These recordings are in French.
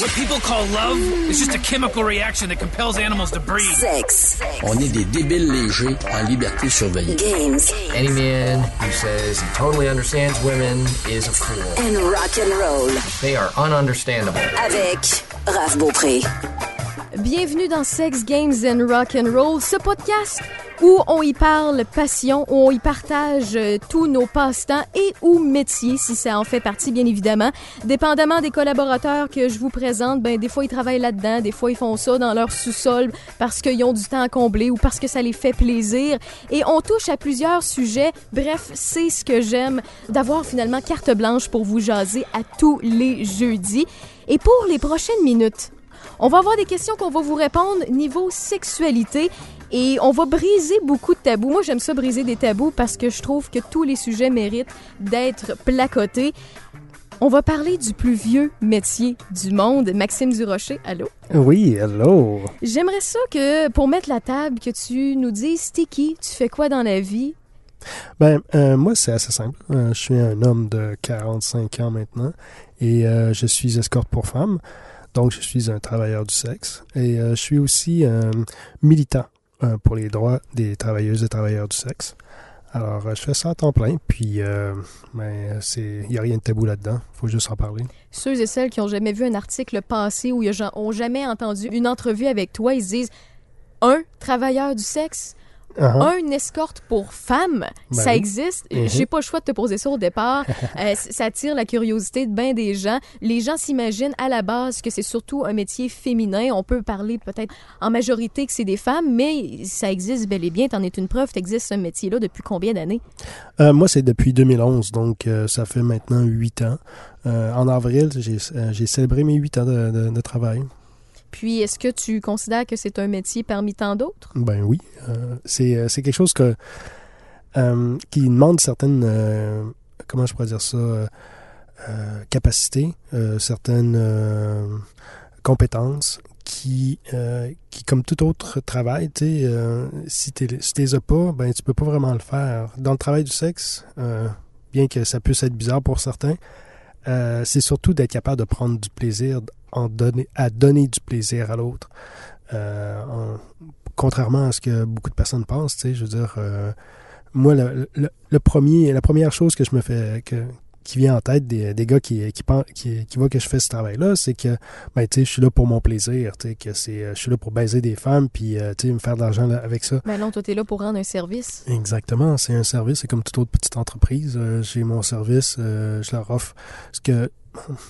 What people call love is just a chemical reaction that compels animals to breed. Sex. On est des débiles légers en liberté surveillée. Games. Any man who says he totally understands women is a fool. And rock and roll. They are ununderstandable. Avec Raph Beaupré. Bienvenue dans Sex Games and Rock and Roll, ce podcast où on y parle passion, où on y partage euh, tous nos passe-temps et ou métiers, si ça en fait partie, bien évidemment. Dépendamment des collaborateurs que je vous présente, ben des fois ils travaillent là-dedans, des fois ils font ça dans leur sous-sol parce qu'ils ont du temps à combler ou parce que ça les fait plaisir. Et on touche à plusieurs sujets. Bref, c'est ce que j'aime d'avoir finalement carte blanche pour vous jaser à tous les jeudis. Et pour les prochaines minutes, on va avoir des questions qu'on va vous répondre niveau sexualité et on va briser beaucoup de tabous. Moi, j'aime ça briser des tabous parce que je trouve que tous les sujets méritent d'être placotés. On va parler du plus vieux métier du monde. Maxime Durocher, allô? Oui, hello. J'aimerais ça que, pour mettre la table, que tu nous dises, t'es qui? Tu fais quoi dans la vie? Ben, euh, moi, c'est assez simple. Euh, je suis un homme de 45 ans maintenant et euh, je suis escorte pour femmes. Donc, je suis un travailleur du sexe et je suis aussi militant pour les droits des travailleuses et travailleurs du sexe. Alors, euh, je fais ça à temps plein, puis euh, ben, il n'y a rien de tabou là-dedans. faut juste en parler. Ceux et celles qui ont jamais vu un article passé ou ils ont jamais entendu une entrevue avec toi, ils se disent un travailleur du sexe, Ah, un escorte pour femmes, Ben ça existe. Mhm. J'ai pas le choix de te poser ça au départ. Euh, ça attire la curiosité de bien des gens. Les gens s'imaginent à la base que c'est surtout un métier féminin. On peut parler peut-être en majorité que c'est des femmes, mais ça existe bel et bien. T'en es une preuve. T'existes ce métier-là depuis combien d'années? Euh, moi, c'est depuis 2011, donc euh, ça fait maintenant huit ans. En avril, j'ai, j'ai célébré mes huit ans de- de- de travail. Puis, est-ce que tu considères que c'est un métier parmi tant d'autres? Ben oui, euh, c'est euh, c'est quelque chose que euh, qui demande certaines comment je pourrais dire ça capacités, certaines compétences qui qui comme tout autre travail, si tu si t'es as pas, ben tu peux pas vraiment le faire. Dans le travail du sexe, bien que ça puisse être bizarre pour certains, c'est surtout d'être capable de prendre du plaisir en donner à donner du plaisir à l'autre. Euh, en- contrairement à ce que beaucoup de personnes pensent, tu sais, je veux dire, euh, moi, le, le, le premier, la première chose que je me fais, que, qui vient en tête des, des gars qui, qui, qui, qui voient que je fais ce travail-là, c'est que, ben, tu je suis là pour mon plaisir, tu que c'est, je suis là pour baiser des femmes, puis, euh, tu me faire de l'argent avec ça. Ben non, toi, t'es là pour rendre un service. Exactement, c'est un service, c'est comme toute autre petite entreprise. J'ai mon service, je leur offre. Ce que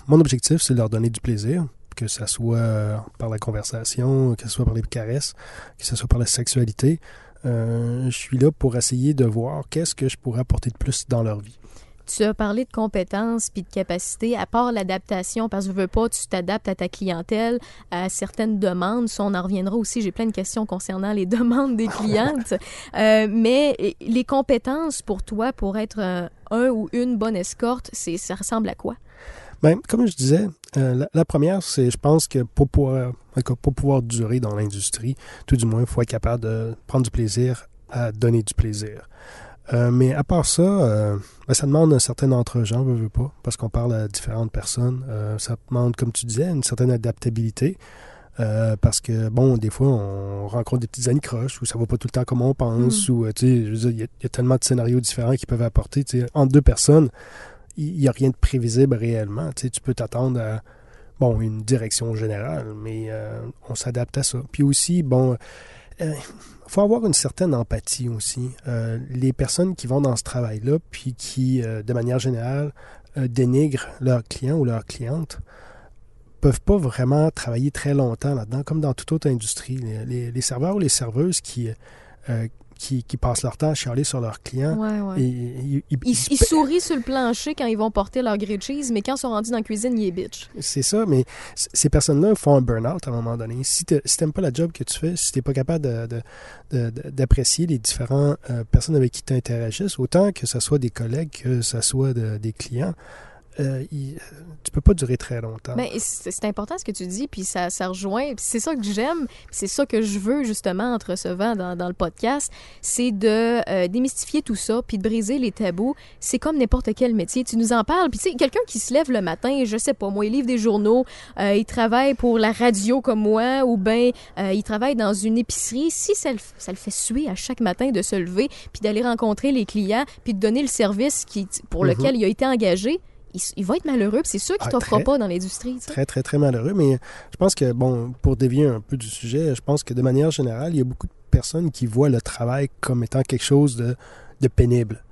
mon objectif, c'est de leur donner du plaisir, que ça soit euh, par la conversation, que ce soit par les caresses, que ce soit par la sexualité. Euh, je suis là pour essayer de voir qu'est-ce que je pourrais apporter de plus dans leur vie. Tu as parlé de compétences puis de capacités, à part l'adaptation, parce que je veux pas, tu t'adaptes à ta clientèle, à certaines demandes. Ça, on en reviendra aussi. J'ai plein de questions concernant les demandes des clientes. Euh, mais les compétences pour toi, pour être euh, un ou une bonne escorte, ça ressemble à quoi? Ben, comme je disais, euh, la, la première, c'est, je pense que pour pouvoir, pour pouvoir durer dans l'industrie, tout du moins, il faut être capable de prendre du plaisir à donner du plaisir. Euh, mais à part ça, euh, ben, ça demande un certain entre-gens, veux, veux pas, parce qu'on parle à différentes personnes. Ça demande, comme tu disais, une certaine adaptabilité. Euh, parce que, bon, des fois, on rencontre des petites anicroches où ça va pas tout le temps comme on pense, ou, euh, tu sais, y il y, a tellement de scénarios différents qui peuvent apporter, tu sais, entre deux personnes, il n'y a rien de prévisible réellement. Tu peux t'attendre à bon, une direction générale, mais euh, on s'adapte à ça. Puis aussi, bon, il faut avoir une certaine empathie aussi. Euh, les personnes qui vont dans ce travail-là, puis qui, euh, de manière générale, euh, dénigrent leurs clients ou leurs clientes, peuvent pas vraiment travailler très longtemps là-dedans, comme dans toute autre industrie. Les, les- serveurs ou les serveuses qui, euh, qui, qui passent leur temps à chialer sur leurs clients, Ouais, ouais. et- et- ils- Ils, ils ils sourient sur le plancher quand ils vont porter leur grilled cheese, mais quand ils sont rendus dans la cuisine, ils est bitch. C'est ça, mais ces personnes-là font un burn-out à un moment donné. Si tu n'aimes pas la job que tu fais, si tu n'es pas capable d'apprécier les différentes personnes avec qui tu interagisses, autant que ce soit des collègues, que ce soit de- des clients, euh, il- tu peux pas durer très longtemps. Et c'est important ce que tu dis, puis ça, ça rejoint. C'est ça que j'aime, puis c'est ça que je veux justement en te recevant dans, dans le podcast, c'est de euh, démystifier tout ça, puis de briser les tabous. C'est comme n'importe quel métier. Tu nous en parles, puis tu sais, quelqu'un qui se lève le matin, je sais pas, moi, il livre des journaux, euh, il travaille pour la radio comme moi, ou euh, il travaille dans une épicerie. Si ça le, ça le fait suer à chaque matin de se lever, puis d'aller rencontrer les clients, puis de donner le service qui, pour Mhm. lequel il a été engagé, il, il va être malheureux, c'est sûr qu'il Ah, très. pas dans l'industrie. tu sais. Très, très, très malheureux. Mais je pense que, bon, pour dévier un peu du sujet, je pense que de manière générale, il y a beaucoup de personnes qui voient le travail comme étant quelque chose de, de pénible.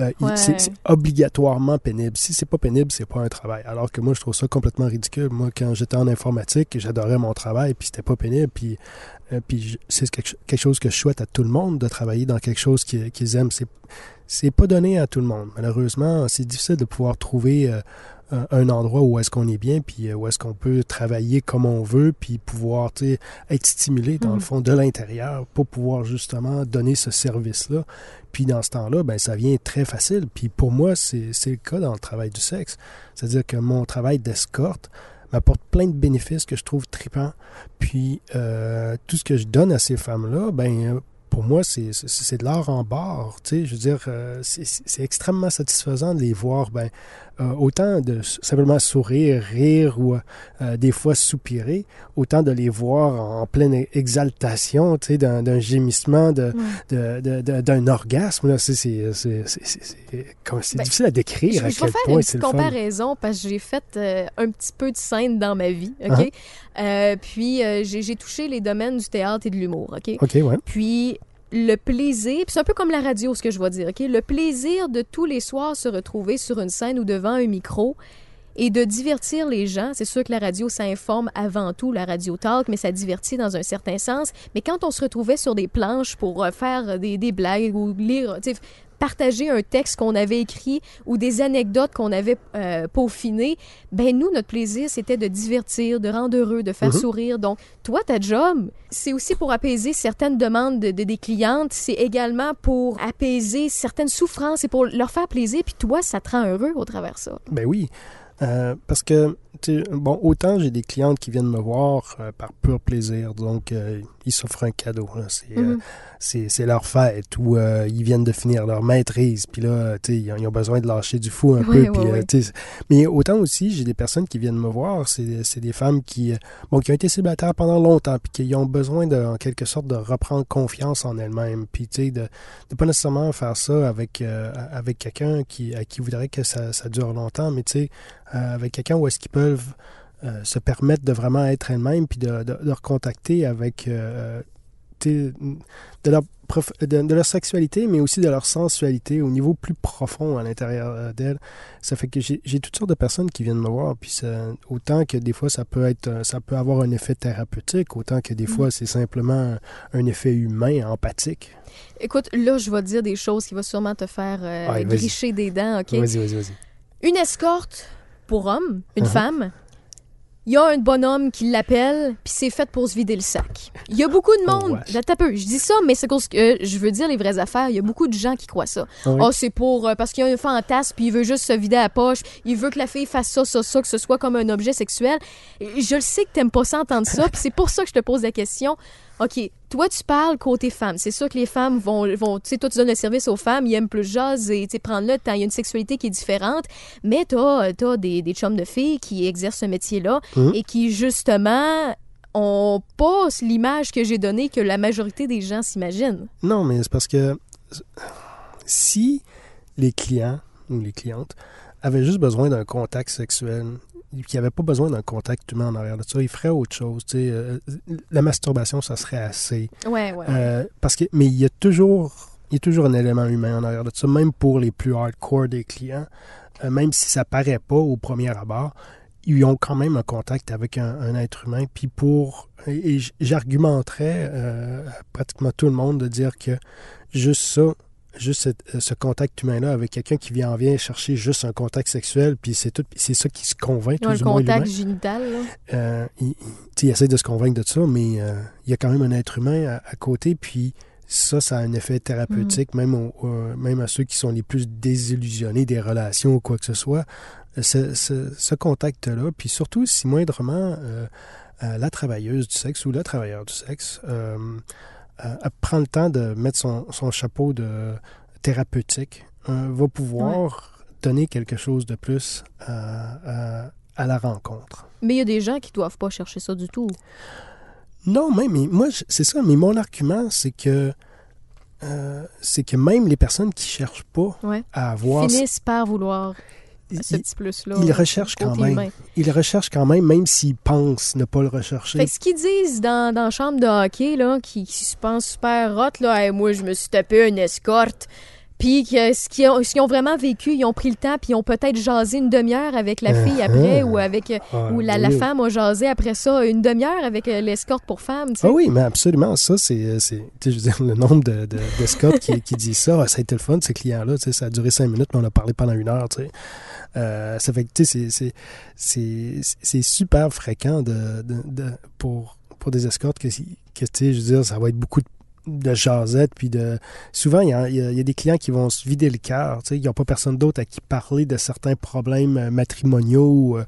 Euh, Ouais. c'est obligatoirement pénible. Si c'est pas pénible, c'est pas un travail. Alors que moi, je trouve ça complètement ridicule. Moi, quand j'étais en informatique, j'adorais mon travail, puis c'était pas pénible. Puis, euh, puis c'est quelque, cho- quelque chose que je souhaite à tout le monde de travailler dans quelque chose qui- qu'ils aiment. C'est c'est pas donné à tout le monde. Malheureusement, c'est difficile de pouvoir trouver euh, un, endroit où est-ce qu'on est bien, puis euh, où est-ce qu'on peut travailler comme on veut, puis pouvoir être stimulé dans le fond de l'intérieur pour pouvoir justement donner ce service-là. Puis dans ce temps-là, ben ça vient très facile. Puis pour moi, c'est le cas dans le travail du sexe. C'est-à-dire que mon travail d'escorte m'apporte plein de bénéfices que je trouve tripants. Puis euh, tout ce que je donne à ces femmes-là, ben pour moi, c'est de l'art en barre. Tu sais, je veux dire, euh, c'est- extrêmement satisfaisant de les voir, ben, autant de simplement sourire, rire ou euh, des fois soupirer, autant de les voir en pleine e- exaltation, tu sais, d'un d'un gémissement, de, de- de- de- d'un orgasme. là. C'est difficile à décrire Je, à je vais faire point une petite comparaison parce que j'ai fait euh, un petit peu de scène dans ma vie, OK? Uh-huh. Euh, puis euh, j'ai j'ai touché les domaines du théâtre et de l'humour, OK? OK, ouais. Puis le plaisir, c'est un peu comme la radio, ce que je vais dire, OK? Le plaisir de tous les soirs se retrouver sur une scène ou devant un micro et de divertir les gens. C'est sûr que la radio, ça informe avant tout, la radio talk, mais ça divertit dans un certain sens. Mais quand on se retrouvait sur des planches pour euh, faire des, des blagues ou lire, partager un texte qu'on avait écrit ou des anecdotes qu'on avait euh, peaufinées, ben nous, notre plaisir, c'était de divertir, de rendre heureux, de faire Mhm. sourire. Donc, toi, ta job, c'est aussi pour apaiser certaines demandes de, de- des clientes, c'est également pour apaiser certaines souffrances et pour leur faire plaisir, puis toi, ça te rend heureux au travers de ça. Ben oui. Euh, parce que, tu sais, bon, autant j'ai des clientes qui viennent me voir euh, par pur plaisir, donc euh, ils s'offrent un cadeau. C'est, c'est, c'est leur fête ou euh, ils viennent de finir leur maîtrise, puis là, tu sais, ils ont- ils ont besoin de lâcher du fou un peu. euh, ouais. tu sais, mais autant aussi, j'ai des personnes qui viennent me voir, c'est, c'est des femmes qui, bon, qui ont été célibataires pendant longtemps, puis qui ont besoin, de, en quelque sorte, de reprendre confiance en elles-mêmes, puis tu sais, de ne pas nécessairement faire ça avec, euh, avec quelqu'un qui, à qui voudrait que ça, ça dure longtemps, mais tu sais, avec quelqu'un où est-ce qu'ils peuvent euh, se permettre de vraiment être elles-mêmes, puis de, de, de recontacter avec euh, de leur, prof- de, de leur sexualité, mais aussi de leur sensualité au niveau plus profond à l'intérieur euh, d'elles. Ça fait que j'ai toutes sortes de personnes qui viennent me voir, puis ça, autant que des fois ça peut être, euh, ça peut avoir un effet thérapeutique, autant que des fois c'est simplement un effet humain, empathique. Écoute, là, je vais te dire des choses qui vont sûrement te faire euh, Ouais, gricher des dents, OK? Vas-y, vas-y, vas-y. Une escorte pour homme, une Uh-huh. femme, il y a un bonhomme qui l'appelle, puis c'est fait pour se vider le sac. Il y a beaucoup de Oh, monde. J'attends peu. Je dis ça, mais c'est parce que je veux dire les vraies affaires. Il y a beaucoup de gens qui croient ça. Ah oui. Oh, c'est pour euh, parce qu'il y a un fantasme, puis il veut juste se vider la poche. Il veut que la fille fasse ça, ça, ça, que ce soit comme un objet sexuel. Je le sais que t'aimes pas ça entendre ça, puis c'est pour ça que je te pose la question. OK, toi, tu parles côté femme. C'est sûr que les femmes vont, vont tu sais, toi, tu donnes le service aux femmes, ils aiment plus jaser, tu sais, prendre le temps. Il y a une sexualité qui est différente, mais t'as as des, des chums de filles qui exercent ce métier-là Mhm. et qui, justement, ont pas l'image que j'ai donnée que la majorité des gens s'imaginent. Non, mais c'est parce que si les clients ou les clientes avaient juste besoin d'un contact sexuel, qui n'avaient pas besoin d'un contact humain en arrière de ça, ils feraient autre chose. euh, la masturbation, ça serait assez. Ouais, ouais. Euh, parce que, mais il y a toujours, il y a toujours un élément humain en arrière de ça, même pour les plus hardcore des clients, euh, même si ça paraît pas au premier abord, ils ont quand même un contact avec un, un être humain. Puis pour, et, j'argumenterais euh, à pratiquement tout le monde de dire que juste ça, juste euh, ce contact humain-là avec quelqu'un qui vient, vient chercher juste un contact sexuel, puis c'est tout, c'est ça qui se convainc, Ils ont tout le contact génital. Euh, il, essaie de se convaincre de ça, mais euh, il y a quand même un être humain à, à côté, puis ça, ça a un effet thérapeutique, même, au- au- même à ceux qui sont les plus désillusionnés des relations ou quoi que ce soit. ce, ce- ce contact-là, puis surtout si moindrement euh, euh, la travailleuse du sexe ou le travailleur du sexe euh, euh, prend le temps de mettre son, son chapeau de thérapeutique, euh, va pouvoir donner quelque chose de plus à, à- à la rencontre. Mais il y a des gens qui doivent pas chercher ça du tout. Non, mais, mais moi, c'est ça. Mais mon argument, c'est que euh, c'est que même les personnes qui cherchent pas Ouais. à avoir, Finissent par vouloir ils, ce petit plus-là. ils euh, recherchent quand même. humain. ils recherchent quand même, même s'ils pensent ne pas le rechercher. Fait que ce qu'ils disent dans, dans la chambre de hockey, là, qui, qui se pensent super hot, là, Hey, moi, je me suis tapé une escorte. Puis que ce qu'ils ont, ont vraiment vécu, ils ont pris le temps, puis ils ont peut-être jasé une demi-heure avec la fille après, ou avec euh, Ah, ou la, la oui. femme a jasé après ça une demi-heure avec euh, l'escorte pour femme. tu sais. Ah oui, mais absolument. Ça, c'est, sais, je veux dire, le nombre de, qui, qui disent ça. Ah, ça a été le fun, ces clients-là. Ça a duré cinq minutes, mais on a parlé pendant une heure. tu sais. Euh, ça fait que, c'est, super fréquent de, pour, pour des escortes que, tu sais, je veux dire, ça va être beaucoup de de jasette, puis de... Souvent, il y a, des clients qui vont se vider le cœur, tu sais, ils n'ont pas personne d'autre à qui parler de certains problèmes euh, matrimoniaux.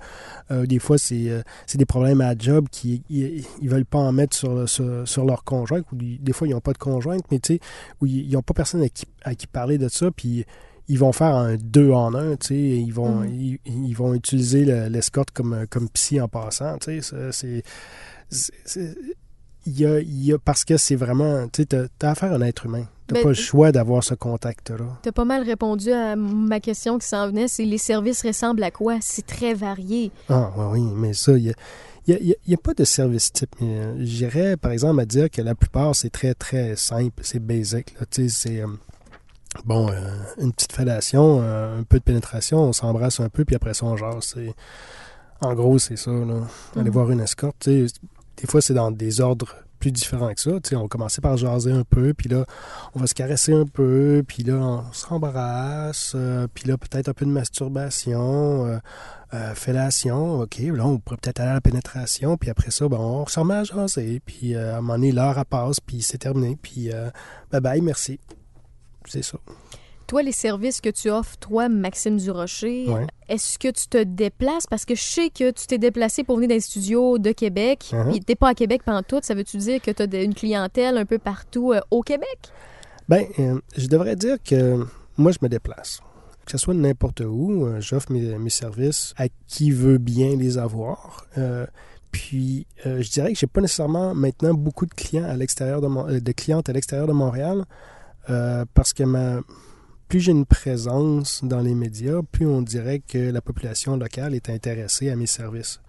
euh, des fois, c'est... des problèmes à job qui ils, veulent pas en mettre sur, sur, sur leur conjointe ou des des fois ils n'ont pas de conjointe mais tu sais où ils n'ont pas personne à qui, à qui parler de ça puis ils vont faire un deux en un tu sais ils vont Mhm. ils, ils vont utiliser le- l'escorte comme comme psy en passant tu sais ça, c'est il y a, il y a parce que c'est vraiment tu sais t'as, affaire à un être humain t'as Mais- pas le choix d'avoir ce contact là T'as pas mal répondu à ma question qui s'en venait, c'est les services ressemblent à quoi? C'est très varié. Ah, oui, oui, mais ça, il n'y a, il y a- il y a- a pas de service type. euh, J'irais, par exemple, à dire que la plupart, c'est très, très simple, c'est basic. là. Tu sais, c'est, euh, bon, euh, une petite fellation, euh, un peu de pénétration, on s'embrasse un peu, puis après ça, on jase. c'est- En gros, c'est ça, là. Aller Mhm. voir une escorte, tu sais, des fois, c'est dans des ordres plus différents que ça. Tu sais, on va commencer par jaser un peu, puis là, on va se caresser un peu, puis là, on s'embrasse, euh, puis là, peut-être un peu de masturbation, euh, fellation, OK, là, on pourrait peut-être aller à la pénétration, puis après ça, ben, on se remet à jaser, puis à un moment donné, l'heure, passe, puis c'est terminé, puis euh, bye-bye, merci. C'est ça. Toi, les services que tu offres, toi, Maxime Durocher, Ouais. est-ce que tu te déplaces? Parce que je sais que tu t'es déplacé pour venir dans les studios de Québec. Mhm. puis T'es pas à Québec pendant tout. Ça veut-tu dire que tu as une clientèle un peu partout euh, au Québec? Ben, euh, je devrais dire que moi, je me déplace. Que ce soit n'importe où, euh, j'offre mes, mes services à qui veut bien les avoir. Puis, euh, je dirais que j'ai pas nécessairement maintenant beaucoup de clients à l'extérieur de, Mon- de clientes à l'extérieur de Montréal, euh, parce que ma, plus j'ai une présence dans les médias, plus on dirait que la population locale est intéressée à mes services.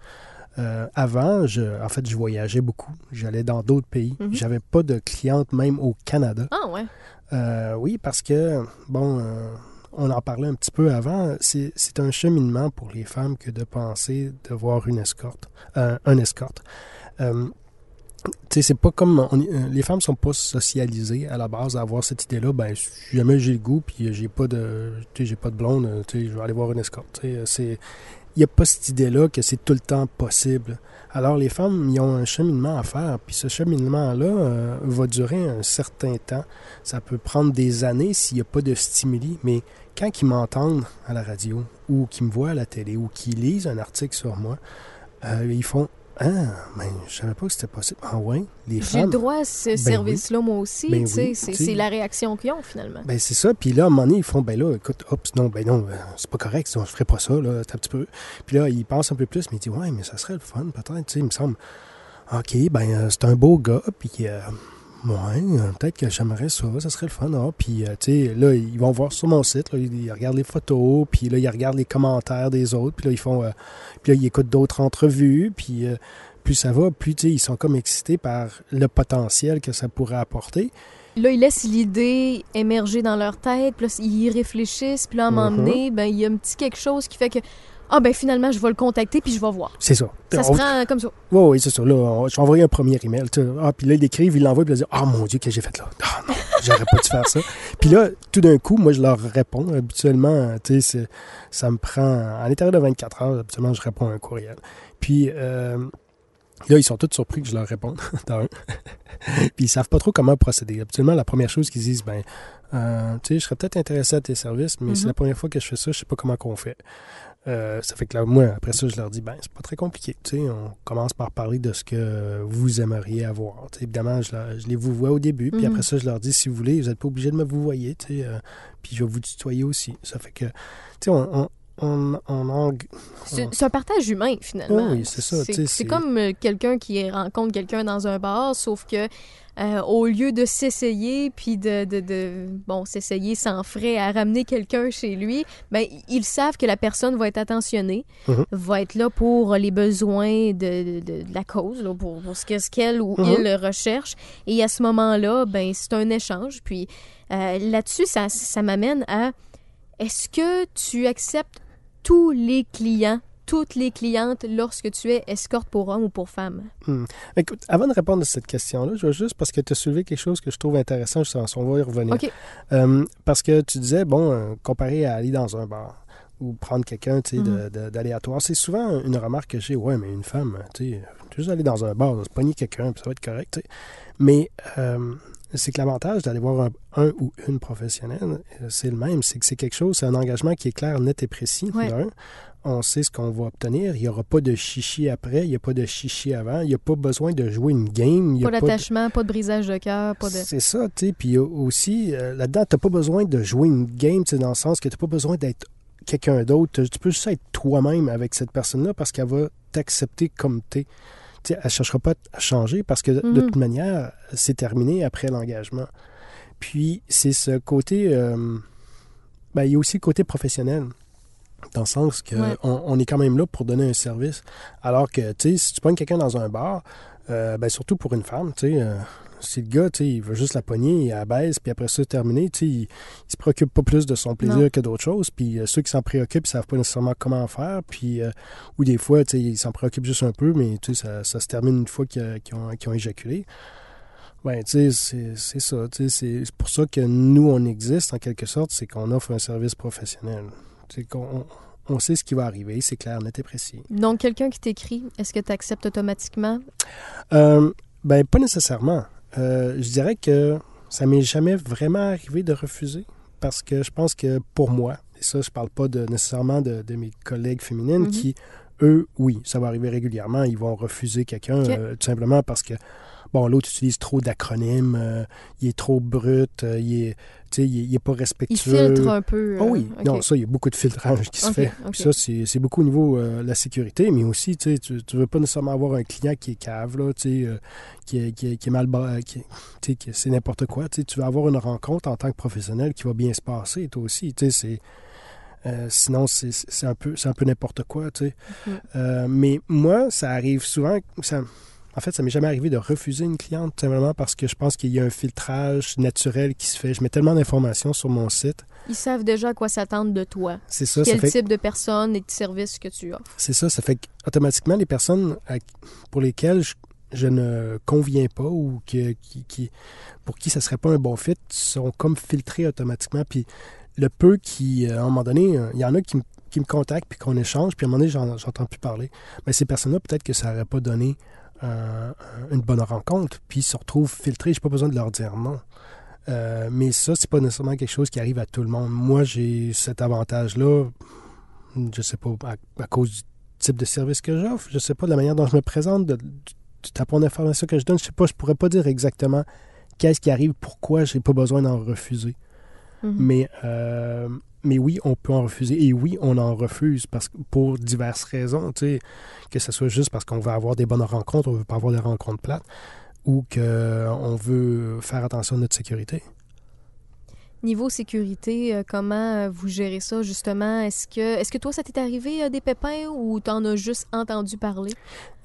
Euh, avant, je, en fait, je voyageais beaucoup. J'allais dans d'autres pays. Mhm. J'avais pas de clientes même au Canada. Ah ouais. Euh, oui, parce que, bon, euh, on en parlait un petit peu avant, c'est un cheminement pour les femmes que de penser de voir une escorte, un escorte. Euh, c'est pas comme. euh, les femmes sont pas socialisées à la base à avoir cette idée-là. Ben, si jamais j'ai le goût, puis j'ai pas de. J'ai pas de blonde, euh, je vais aller voir une escorte. Sais, c'est. Il n'y a pas cette idée-là que c'est tout le temps possible. Alors, les femmes, ils ont un cheminement à faire, puis ce cheminement-là euh, va durer un certain temps. Ça peut prendre des années s'il n'y a pas de stimuli, mais quand ils m'entendent à la radio, ou qu'ils me voient à la télé, ou qu'ils lisent un article sur moi, euh, ils font Ah, mais je savais pas que c'était possible. Ah ouais, les J'ai le femmes. droit à ce service-là, moi aussi. Ben tu sais, oui, c'est la réaction qu'ils ont, finalement. Ben c'est ça, puis là, à un moment donné, ils font, ben là, écoute, oups, non, ben non, euh, c'est pas correct, ça, je ferais pas ça, là, c'est un petit peu. Puis là, ils pensent un peu plus, mais ils disent, ouais, mais ça serait le fun, peut-être, tu sais, il me semble, ok, ben euh, c'est un beau gars, puis euh, ouais, euh, peut-être que j'aimerais ça, ça serait le fun, ah, puis euh, tu sais, là, ils vont voir sur mon site, là, ils, regardent les photos, puis là, ils regardent les commentaires des autres, puis là, ils font, euh, puis là, ils écoutent d'autres entrevues, puis euh, plus ça va, plus, tu sais, ils sont comme excités par le potentiel que ça pourrait apporter. Là, ils laissent l'idée émerger dans leur tête, puis là, ils y réfléchissent, puis là, à un moment Mhm. donné, ben, il y a un petit quelque chose qui fait que, ah, ben, finalement, je vais le contacter, puis je vais voir. C'est ça. Ça se On- prend comme ça. Oui, oui, c'est ça. Là, on- je vais envoyer un premier email. Ah, puis là, il écrivent, ils l'envoient, puis ils disent Ah mon Dieu, qu'est-ce que j'ai fait là? Ah non, j'aurais pas dû faire ça. Puis là, tout d'un coup, moi, je leur réponds. Habituellement, tu sais, ça me prend. À l'intérieur de 24 heures, habituellement, je réponds à un courriel. Puis, euh, Là, ils sont tous surpris que je leur réponde, d'un. Puis ils savent pas trop comment procéder. Habituellement, la première chose qu'ils disent, ben, euh, tu sais, je serais peut-être intéressé à tes services, mais c'est Mhm. la première fois que je fais ça, je sais pas comment qu'on fait. Euh, ça fait que là, moi, après ça, je leur dis, ben, c'est pas très compliqué. Tu sais, on commence par parler de ce que vous aimeriez avoir. Tu sais, évidemment, je, leur- je les vous vois au début, puis Mhm. après ça, je leur dis, si vous voulez, vous n'êtes pas obligé de me vous voyer, tu sais, euh, puis je vais vous tutoyer aussi. Ça fait que, tu sais, on, on, en- C'est un partage humain, finalement. Oh oui, c'est ça, C'est comme euh, quelqu'un qui rencontre quelqu'un dans un bar, sauf que euh, au lieu de s'essayer, puis de, de, de- bon, s'essayer sans frais à ramener quelqu'un chez lui, ben, ils savent que la personne va être attentionnée, Mhm. va être là pour les besoins de, de- de la cause, là, pour, pour ce que- ce qu'elle ou Mhm. il recherche. Et à ce moment-là, ben, c'est un échange. Puis euh, là-dessus, ça, ça m'amène à est-ce que tu acceptes tous les clients, toutes les clientes lorsque tu es escorte pour homme ou pour femme? Écoute, avant de répondre à cette question-là, je veux juste, parce que tu as soulevé quelque chose que je trouve intéressant, je pense, on va y revenir. Euh, parce que tu disais, bon, euh, comparé à aller dans un bar ou prendre quelqu'un, tu sais, de- de- d'aléatoire, c'est souvent une remarque que j'ai, ouais, mais une femme, tu sais, juste aller dans un bar, se pogner quelqu'un, puis ça va être correct, tu sais. Mais euh, c'est que l'avantage d'aller voir un, un ou une professionnelle, euh, c'est le même, c'est que c'est quelque chose, c'est un engagement qui est clair, net et précis, Ouais. d'un. On sait ce qu'on va obtenir. Il n'y aura pas de chichi après, il n'y a pas de chichi avant. Il n'y a pas besoin de jouer une game. Il y a Pas pas de- d'attachement, pas de brisage de cœur, pas de... c'est ça, tu sais. Puis aussi, euh, là-dedans, tu n'as pas besoin de jouer une game, tu sais, dans le sens que tu n'as pas besoin d'être quelqu'un d'autre. Tu peux juste être toi-même avec cette personne-là parce qu'elle va t'accepter comme tu es. Tu sais, elle ne cherchera pas à changer parce que de, de Mhm. toute manière, c'est terminé après l'engagement. Puis, c'est ce côté. euh, ben, il y a aussi le côté professionnel. Dans le sens qu'on Ouais. on est quand même là pour donner un service. Alors que, tu sais, si tu pognes quelqu'un dans un bar, euh, ben, surtout pour une femme, tu sais, euh, si le gars, tu il veut juste la pogner, il la baisse, puis après ça, terminé, tu il, il se préoccupe pas plus de son plaisir Non. que d'autres choses. Puis euh, ceux qui s'en préoccupent, ils savent pas nécessairement comment faire. Puis, euh, ou des fois, tu ils s'en préoccupent juste un peu, mais tu ça, ça se termine une fois qu'ils ont, ont éjaculé. Ben, tu sais, c'est- ça. C'est c'est pour ça que nous, on existe, en quelque sorte, c'est qu'on offre un service professionnel. C'est qu'on on sait ce qui va arriver, c'est clair, net et précis. Donc, quelqu'un qui t'écrit, est-ce que tu acceptes automatiquement? Euh, ben, pas nécessairement. Euh, je dirais que ça m'est jamais vraiment arrivé de refuser parce que je pense que pour moi, et ça, je parle pas de, nécessairement de, de mes collègues féminines Mhm. qui, eux, oui, ça va arriver régulièrement, ils vont refuser quelqu'un euh, tout simplement parce que, bon, l'autre utilise trop d'acronymes, euh, il est trop brut, euh, il est, il est, il est pas Il respectueux. filtre un peu. Ah oui, ok. non, ça, il y a beaucoup de filtrage qui se fait. Puis ça, c'est c'est beaucoup au niveau euh, de la sécurité, mais aussi, tu tu veux pas nécessairement avoir un client qui est cave, là, tu sais, qui, est, qui, est, qui est mal qui, qui- c'est n'importe quoi. Tu veux avoir une rencontre en tant que professionnel qui va bien se passer, toi aussi. C'est. euh, sinon, c'est c'est un peu, c'est un peu n'importe quoi, tu sais. Mhm. Euh, mais moi, ça arrive souvent. Ça, en fait, ça m'est jamais arrivé de refuser une cliente, tout simplement parce que je pense qu'il y a un filtrage naturel qui se fait. Je mets tellement d'informations sur mon site. Ils savent déjà à quoi s'attendre de toi. C'est ça, ça Quel fait type de personne et de service que tu offres. C'est ça, ça fait qu'automatiquement, les personnes pour lesquelles je, je ne conviens pas ou que, qui, qui- pour qui ça serait pas un bon fit sont comme filtrées automatiquement. Puis le peu qui, euh, à un moment donné, euh, il y en a qui, me- qui me contactent puis qu'on échange, puis à un moment donné, j'en- j'entends plus parler. Mais ces personnes-là, peut-être que ça n'aurait pas donné euh, une bonne rencontre, puis ils se retrouvent filtrés. J'ai pas besoin de leur dire non. Euh, mais ça, c'est pas nécessairement quelque chose qui arrive à tout le monde. Moi, j'ai cet avantage-là, je sais pas, à, à cause du type de service que j'offre, je sais pas de la manière dont je me présente, du tapon d'information que je donne, je sais pas, je pourrais pas dire exactement qu'est-ce qui arrive, pourquoi j'ai pas besoin d'en refuser. Mhm. Mais, euh, mais oui, on peut en refuser. Et oui, on en refuse parce que pour diverses raisons. Que ce soit juste parce qu'on veut avoir des bonnes rencontres, on veut pas avoir des rencontres plates, ou qu'on veut faire attention à notre sécurité. Niveau sécurité, euh, comment euh, vous gérez ça justement? Est-ce que, est-ce que toi, ça t'est arrivé euh, des pépins ou t'en as juste entendu parler?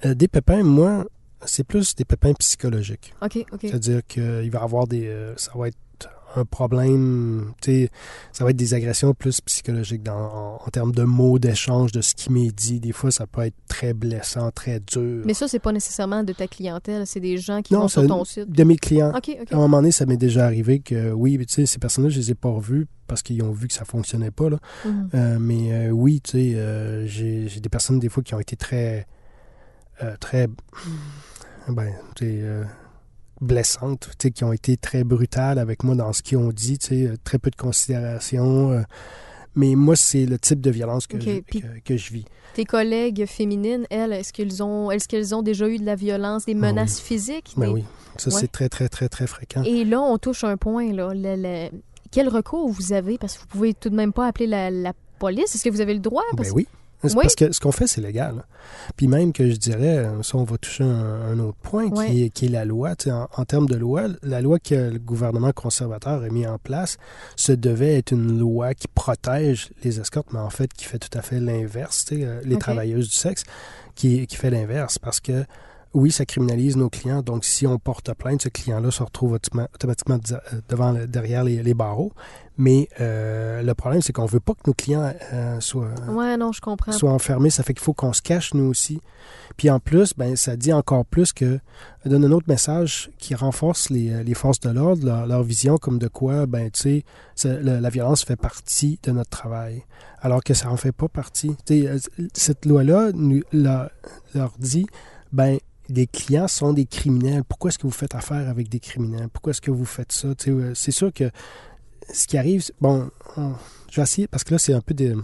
Euh, des pépins, moi, c'est plus des pépins psychologiques. OK, OK. C'est-à-dire qu'il va y avoir des. euh, ça va être un problème, tu sais, ça va être des agressions plus psychologiques dans, en, en termes de mots, d'échange, de ce qui m'est dit. Des fois, ça peut être très blessant, très dur. Mais ça, c'est pas nécessairement de ta clientèle, c'est des gens qui Non, vont sur ton site. De mes clients. À un moment donné, ça m'est déjà arrivé que, oui, tu sais, ces personnes-là, je les ai pas revues parce qu'ils ont vu que ça fonctionnait pas, là. Mhm. Euh, mais euh, oui, tu sais, euh, j'ai des personnes, des fois, qui ont été très très ben, tu sais, blessantes, tu sais, qui ont été très brutales avec moi dans ce qu'ils ont dit, tu sais, euh, très peu de considération. euh, mais moi, c'est le type de violence que, je, que, que je vis. Tes collègues féminines, elles, est-ce qu'elles ont, est-ce qu'elles ont déjà eu de la violence, des Ah menaces physiques? Ben des- oui, ça, Ouais. c'est très, très, très, très fréquent. Et là, on touche un point, là. Le- le- Quel recours vous avez? Parce que vous pouvez tout de même pas appeler la, la police. Est-ce que vous avez le droit? Parce- Ben oui. Oui. parce que ce qu'on fait, c'est légal. Puis même que je dirais, euh, ça, on va toucher un, un autre point qui, est, qui est la loi. Tu sais, En, en termes de loi, la loi que le gouvernement conservateur a mis en place se devait être une loi qui protège les escortes, mais en fait qui fait tout à fait l'inverse, tu sais, euh, les travailleuses du sexe, qui, qui fait l'inverse. Parce que oui, ça criminalise nos clients. Donc, si on porte plainte, ce client-là se retrouve automatiquement, euh, devant derrière les, les barreaux. Mais euh, le problème, c'est qu'on veut pas que nos clients euh, soient, Ouais, non, je comprends. soit enfermé. Ça fait qu'il faut qu'on se cache, nous aussi. Puis en plus, ben, ça dit encore plus que donne un autre message qui renforce les, les forces de l'ordre, leur, leur vision comme de quoi, ben, tu sais, ça- la, la violence fait partie de notre travail, alors que ça en fait pas partie. Cette loi-là leur dit, ben, les clients sont des criminels. Pourquoi est-ce que vous faites affaire avec des criminels? Pourquoi est-ce que vous faites ça? Euh, c'est sûr que ce qui arrive, bon, on- je vais essayer, parce que là, c'est un peu des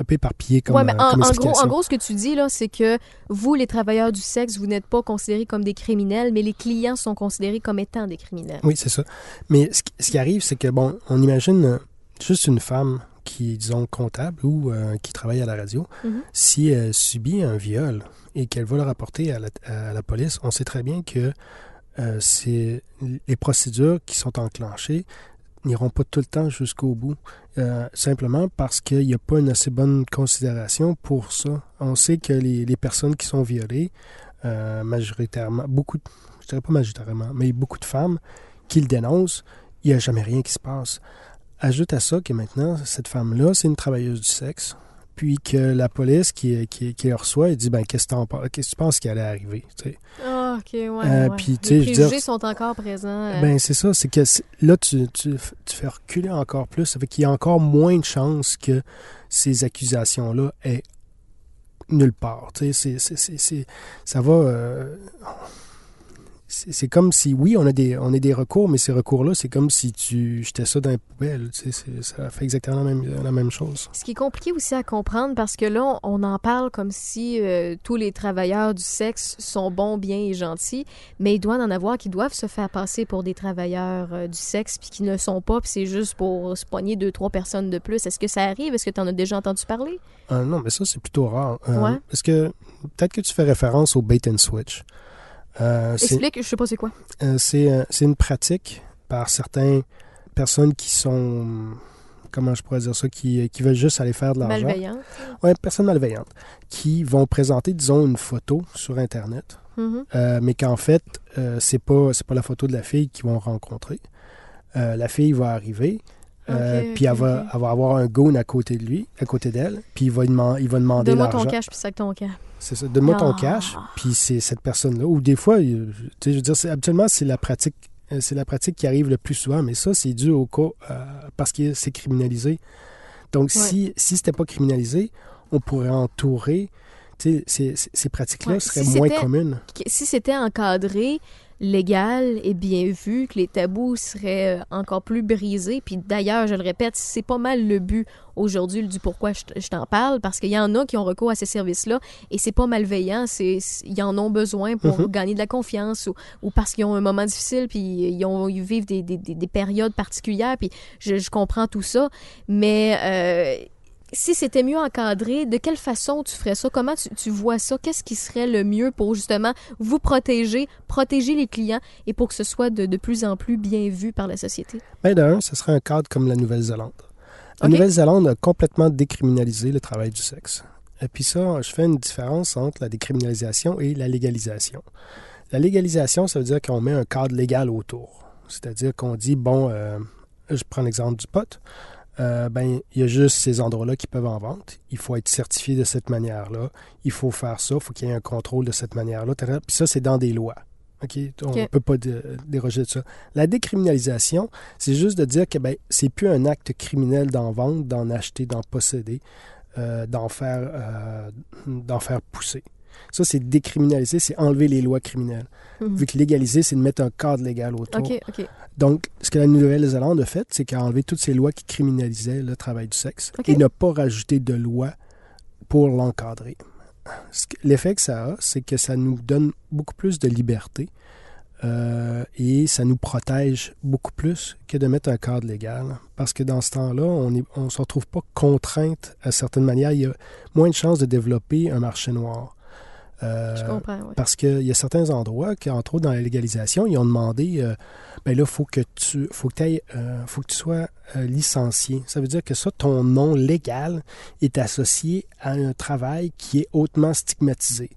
un peu éparpillé comme, ouais, mais euh, en, comme en gros, explication. en gros, ce que tu dis, là, c'est que vous, les travailleurs du sexe, vous n'êtes pas considérés comme des criminels, mais les clients sont considérés comme étant des criminels. Oui, c'est ça. Mais ce qui, ce qui arrive, c'est que, bon, on imagine euh, juste une femme qui disons, comptable ou euh, qui travaille à la radio, Mhm. si elle subit un viol et qu'elle va le rapporter à la, à la police, on sait très bien que euh, c'est les procédures qui sont enclenchées n'iront pas tout le temps jusqu'au bout, euh, simplement parce qu'il n'y a pas une assez bonne considération pour ça. On sait que les, les personnes qui sont violées, euh, majoritairement, beaucoup, je dirais pas majoritairement, mais beaucoup de femmes qui le dénoncent, il n'y a jamais rien qui se passe. Ajoute à ça que maintenant, cette femme-là, c'est une travailleuse du sexe, puis que la police qui, qui, qui reçoit, elle dit ben qu'est-ce que tu penses qui allait arriver? Ah, ok, ouais. Euh, ouais. puis, les dire- préjugés sont encore présents. euh, Ben, c'est ça, c'est que là, tu, tu, tu fais reculer encore plus. Ça fait qu'il y a encore moins de chances que ces accusations-là aient nulle part. Tu sais, ça va. euh, c'est comme si, oui, on a des, on a des recours, mais ces recours-là, c'est comme si tu jetais ça dans la poubelle. Tu sais, c'est- ça fait exactement la même, la même chose. Ce qui est compliqué aussi à comprendre parce que là, on en parle comme si euh, tous les travailleurs du sexe sont bons, bien et gentils, mais il doit en avoir qui doivent se faire passer pour des travailleurs euh, du sexe puis qui ne le sont pas, puis c'est juste pour se poigner deux, trois personnes de plus. Est-ce que ça arrive? Est-ce que tu en as déjà entendu parler? Ah, non, mais ça, c'est plutôt rare. Euh, Ouais. Parce que peut-être que tu fais référence au bait and switch. Euh, Explique, je sais pas c'est quoi. Euh, c'est euh, c'est une pratique par certaines personnes qui sont, comment je pourrais dire ça, qui, qui veulent juste aller faire de l'argent. Malveillant. Ouais, personnes malveillantes, qui vont présenter, disons, une photo sur Internet, Mhm. euh, mais qu'en fait, euh, c'est pas pas la photo de la fille qu'ils vont rencontrer. Euh, la fille va arriver, puis elle, va, ok. elle va avoir un goon à côté de lui, à côté d'elle, puis il va, il va demander Donne-moi ton l'argent. cash puis sac ton camp. C'est ça. Donne-moi ton Ah. cash, puis c'est cette personne-là. Ou des fois, sais, je veux dire, habituellement, c'est la pratique. euh, C'est la pratique qui arrive le plus souvent, mais ça, c'est dû au cas euh, parce que c'est criminalisé. Donc, Ouais. si, si c'était pas criminalisé, on pourrait entourer. Tu sais, ces, ces- pratiques-là Ouais, seraient si moins communes. si c'était encadré, légal et bien vu, que les tabous seraient euh, encore plus brisés. Puis d'ailleurs, je le répète, c'est pas mal le but aujourd'hui du pourquoi je, t'en parle, parce qu'il y en a qui ont recours à ces services-là et c'est pas malveillant, c'est ils en ont besoin pour Mhm. gagner de la confiance ou, ou parce qu'ils ont un moment difficile puis ils, ont, ils vivent des, des- des- des périodes particulières puis je, je comprends tout ça, mais euh, si c'était mieux encadré, de quelle façon tu ferais ça? Comment tu, tu vois ça? Qu'est-ce qui serait le mieux pour justement vous protéger, protéger les clients et pour que ce soit de, de plus en plus bien vu par la société? Ben, d'un, ce serait un cadre comme la Nouvelle-Zélande. La. Nouvelle-Zélande a complètement décriminalisé le travail du sexe. Et puis ça, je fais une différence entre la décriminalisation et la légalisation. La légalisation, ça veut dire qu'on met un cadre légal autour. C'est-à-dire qu'on dit, bon, euh, je prends l'exemple du pot, euh, ben, il y a juste ces endroits-là qui peuvent en vendre. Il faut être certifié de cette manière-là. Il faut faire ça. Il faut qu'il y ait un contrôle de cette manière-là. Puis ça, c'est dans des lois. OK? On ne peut pas dé- déroger de ça. La décriminalisation, c'est juste de dire que ben, c'est plus un acte criminel d'en vendre, d'en acheter, d'en posséder, euh, d'en faire, euh, d'en faire pousser. Ça, c'est décriminaliser, c'est enlever les lois criminelles. Mhm. Vu que légaliser, c'est de mettre un cadre légal autour. OK, OK. Donc, ce que la Nouvelle-Zélande a fait, c'est qu'elle a enlevé toutes ces lois qui criminalisaient le travail du sexe et n'a pas rajouté de loi pour l'encadrer. L'effet que ça a, c'est que ça nous donne beaucoup plus de liberté euh, et ça nous protège beaucoup plus que de mettre un cadre légal. Parce que dans ce temps-là, on ne on se retrouve pas contrainte à certaines manières. Il y a moins de chances de développer un marché noir. Euh, Je comprends, ouais. parce qu'il y a certains endroits qui, entre autres dans la légalisation, ils ont demandé euh, ben là, faut que tu faut que ailles, euh, faut que tu sois licencié. Ça veut dire que ça, ton nom légal est associé à un travail qui est hautement stigmatisé.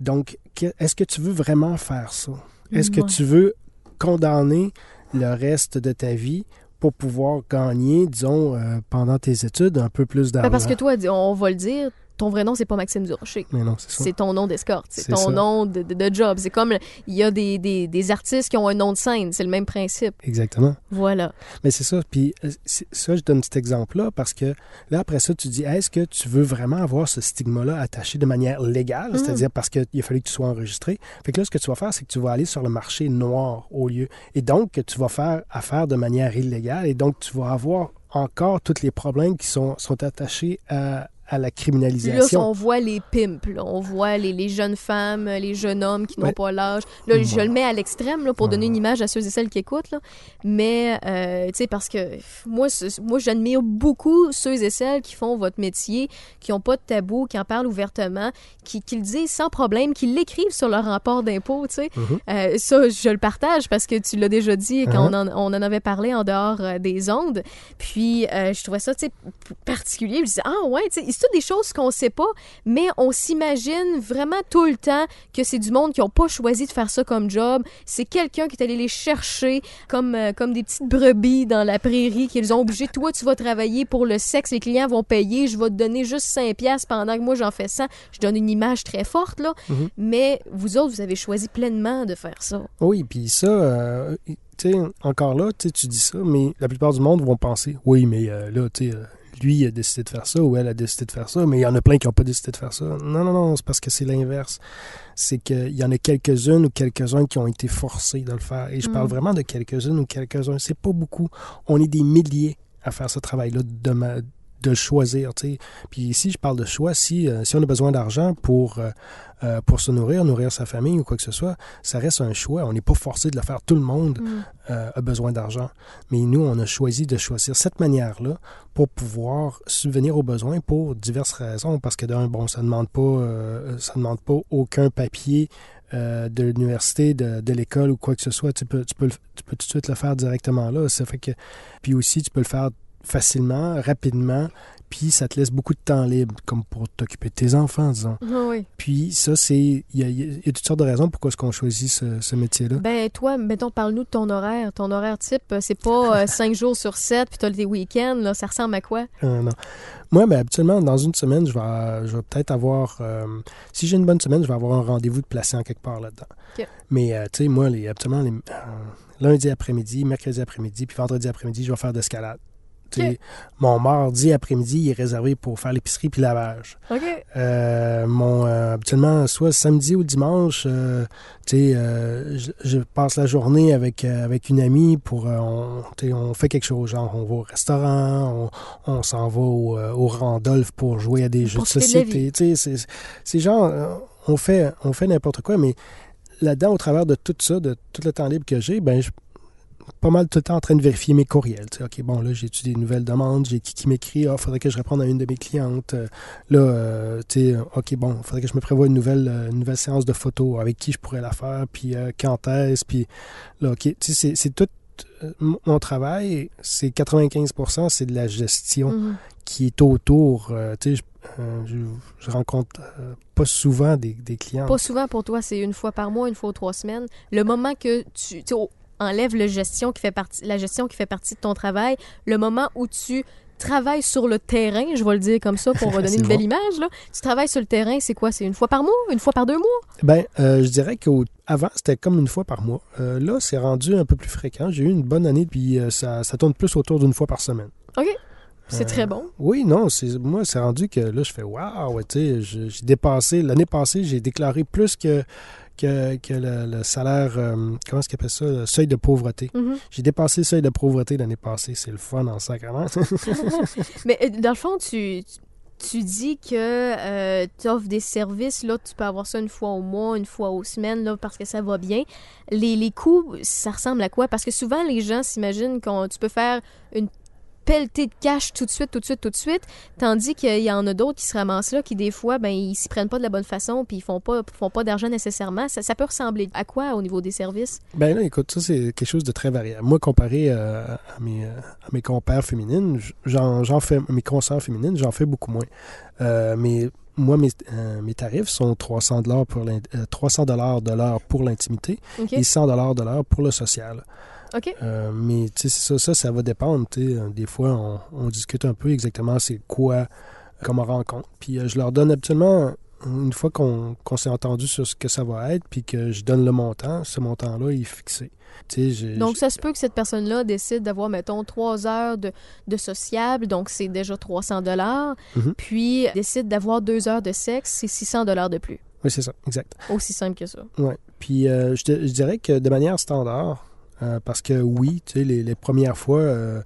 Donc, est-ce que tu veux vraiment faire ça? Est-ce que tu veux condamner le reste de ta vie pour pouvoir gagner, disons, euh, pendant tes études, un peu plus d'argent? Ben, parce que toi, on va le dire, ton vrai nom, c'est pas Maxime Durocher. Mais non, c'est ça. C'est ton nom d'escorte, c'est ton ça. nom de, de- de job. C'est comme, il y a des, des, des artistes qui ont un nom de scène, c'est le même principe. Exactement. Voilà. Mais c'est ça. Puis euh, ça, je donne cet exemple-là parce que là, après ça, tu dis, est-ce que tu veux vraiment avoir ce stigma-là attaché de manière légale, Mhm. c'est-à-dire parce qu'il a fallu que tu sois enregistré. Fait que là, ce que tu vas faire, c'est que tu vas aller sur le marché noir au lieu. Et donc, que tu vas faire affaire de manière illégale et donc tu vas avoir encore tous les problèmes qui sont, sont attachés à, à la Là, criminalisation. on voit les pimps, là. on voit les, les jeunes femmes, les jeunes hommes qui n'ont Ouais. pas l'âge. Là, je le mets à l'extrême là, pour Ouais. donner une image à ceux et celles qui écoutent. Là. Mais, euh, tu sais, parce que moi, moi j'admire beaucoup ceux et celles qui font votre métier, qui n'ont pas de tabou, qui en parlent ouvertement, qui, qui le disent sans problème, qui l'écrivent sur leur rapport d'impôt. tu sais. Mhm. Euh, ça, je le partage parce que tu l'as déjà dit quand Uh-huh. on, en, on en avait parlé en dehors euh, des ondes. Puis, euh, je trouvais ça, tu sais, particulier. Je disais, ah ouais, tu sais, c'est toutes des choses qu'on sait pas, mais on s'imagine vraiment tout le temps que c'est du monde qui n'ont pas choisi de faire ça comme job. C'est quelqu'un qui est allé les chercher comme, euh, comme des petites brebis dans la prairie qu'ils ont obligé. Toi, tu vas travailler pour le sexe, les clients vont payer, je vais te donner juste 5 piastres pendant que moi j'en fais 100. Je donne une image très forte, là. Mhm. Mais vous autres, vous avez choisi pleinement de faire ça. Oui, puis ça, euh, tu sais, encore là, tu dis ça, mais la plupart du monde vont penser, oui, mais euh, là, tu sais, euh, lui a décidé de faire ça ou elle a décidé de faire ça, mais il y en a plein qui n'ont pas décidé de faire ça. Non, non, non, c'est parce que c'est l'inverse. C'est qu'il y en a quelques-unes ou quelques-uns qui ont été forcés de le faire. Et je parle Mm. vraiment de quelques-unes ou quelques-uns. C'est pas beaucoup. On est des milliers à faire ce travail-là de, de choisir. Puis ici, je parle de choix. Si, euh, si on a besoin d'argent pour, euh, euh, pour se nourrir, nourrir sa famille ou quoi que ce soit, ça reste un choix. On n'est pas forcé de le faire. Tout le monde Mm. euh, a besoin d'argent. Mais nous, on a choisi de choisir cette manière-là pour pouvoir subvenir aux besoins pour diverses raisons. Parce que d'un, bon, ça ne demande pas, ça demande pas aucun papier euh, de l'université, de, de l'école ou quoi que ce soit. Tu peux, tu, peux le- tu peux tout de suite le faire directement là. Ça fait que, puis aussi, tu peux le faire facilement, rapidement, puis ça te laisse beaucoup de temps libre, comme pour t'occuper de tes enfants, disons. Ah oui. Puis ça, c'est. Il y, a- il y a toutes sortes de raisons pourquoi est-ce qu'on choisit ce, ce métier-là. Ben, toi, mettons, parle-nous de ton horaire. Ton horaire type, euh, c'est pas 5 jours sur 7, puis t'as tes week-ends, là. Ça ressemble à quoi? Euh, non. Moi, ben, habituellement, dans une semaine, je vais, je vais peut-être avoir. euh, si j'ai une bonne semaine, je vais avoir un rendez-vous de placé en quelque part là-dedans. Mais, euh, tu sais, moi, les, habituellement, les, euh, lundi après-midi, mercredi après-midi, puis vendredi après-midi, je vais faire d'escalade. Mon mardi après-midi, il est réservé pour faire l'épicerie puis lavage. Euh, mon, euh, habituellement, soit samedi ou dimanche, euh, euh, je, je passe la journée avec, avec une amie pour, on, on fait quelque chose, genre on va au restaurant, on, on s'en va au, au Randolph pour jouer à des jeux de société, c'est- genre, on fait, on fait n'importe quoi, mais là-dedans, au travers de tout ça, de tout le temps libre que j'ai, ben, je pas mal tout le temps en train de vérifier mes courriels. Tu sais, OK, bon, là, j'ai des nouvelles demandes, j'ai qui qui m'écrit, ah, faudrait que je réponde à une de mes clientes. Euh, là, euh, tu sais, OK, bon, faudrait que je me prévoie une nouvelle, euh, une nouvelle séance de photos, avec qui je pourrais la faire, puis euh, quand est-ce, puis là, OK, tu sais, c'est- tout euh, mon- travail, c'est 95% c'est de la gestion Mhm. qui est autour. euh, tu sais, je, euh, je, je rencontre euh, pas souvent des, des clients. Pas souvent pour toi, c'est une fois par mois, une fois aux trois semaines. Le moment que tu, tu enlèves le gestion qui fait partie, la gestion qui fait partie de ton travail, le moment où tu travailles sur le terrain, je vais le dire comme ça pour donner une belle image, là. tu travailles sur le terrain, c'est quoi? C'est une fois par mois? Une fois par deux mois? Ben, euh, je dirais qu'avant, c'était comme une fois par mois. Euh, là, c'est rendu un peu plus fréquent. J'ai eu une bonne année, puis euh, ça, ça tourne plus autour d'une fois par semaine. OK. C'est Euh, très bon. Oui, non, c'est moi, c'est rendu que là, je fais waouh, ouais, tu sais, j'ai dépassé, l'année passée, j'ai déclaré plus que, que, que le, le salaire, euh, comment est-ce qu'on appelle ça, le seuil de pauvreté. Mhm. J'ai dépassé le seuil de pauvreté l'année passée, c'est le fun en sacrement. Mais euh, dans le fond, tu, tu dis que tu offres des services, là, tu peux avoir ça une fois au mois, une fois aux semaines, là, parce que ça va bien. Les, les coûts, ça ressemble à quoi? Parce que souvent, les gens s'imaginent que tu peux faire une pelletée de cash tout de suite, tout de suite, tout de suite, tandis qu'il y en a d'autres qui se ramassent là, qui des fois, ben, ils s'y prennent pas de la bonne façon, puis ils font pas, font pas d'argent nécessairement. Ça, ça peut ressembler à quoi au niveau des services? ben là, écoute, ça, c'est quelque chose de très variable. Moi, comparé euh, à, mes, euh, à mes compères féminines, j'en j'en fais, mes consoeurs féminines, j'en fais beaucoup moins. Euh, mais moi, mes, euh, mes tarifs sont 300 dollars pour l'in- euh, 300 dollars de l'heure pour l'intimité et 100 dollars de l'heure pour le social. OK? Euh, mais tu sais, ça, ça, ça va dépendre. tu sais. Euh, Des fois, on, on discute un peu exactement c'est quoi comme rencontre. Puis euh, je leur donne habituellement, une fois qu'on s'est entendu sur ce que ça va être, puis que je donne le montant, ce montant-là est fixé. Donc, ça se peut que cette personne-là décide d'avoir, mettons, trois heures de, de sociable, donc c'est déjà 300 dollars, Mhm. puis décide d'avoir deux heures de sexe, c'est 600 dollars de plus. Oui, c'est ça, exact. Aussi simple que ça. Ouais. Puis euh, je, te- je dirais que de manière standard, euh, parce que oui, tu sais, les, les premières fois, euh,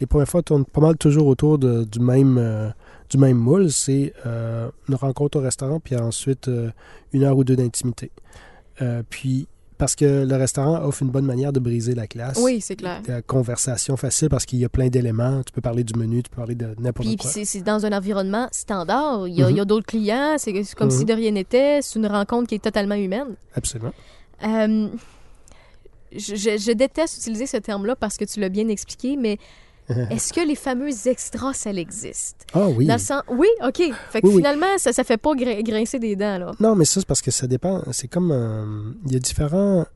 les premières fois tournent pas mal toujours autour de- du même euh, du même moule. C'est euh, une rencontre au restaurant, puis ensuite une heure ou deux d'intimité. Puis parce que le restaurant offre une bonne manière de briser la glace. Oui, c'est clair. La conversation facile parce qu'il y a plein d'éléments. Tu peux parler du menu, tu peux parler de n'importe Puis quoi. c'est c'est dans un environnement standard. Il y a, Mhm. il y a d'autres clients, c'est comme si Mhm. de rien n'était. C'est une rencontre qui est totalement humaine. Absolument. Euh, je, je- déteste utiliser ce terme-là parce que tu l'as bien expliqué, mais est-ce que les fameux extras, ça existe? Ah oui. Dans le sens... Oui, OK. Fait que Oui, oui. finalement, ça ça fait pas grin- grincer des dents, là. Non, mais ça, c'est parce que ça dépend. C'est comme. euh, Il y a différents.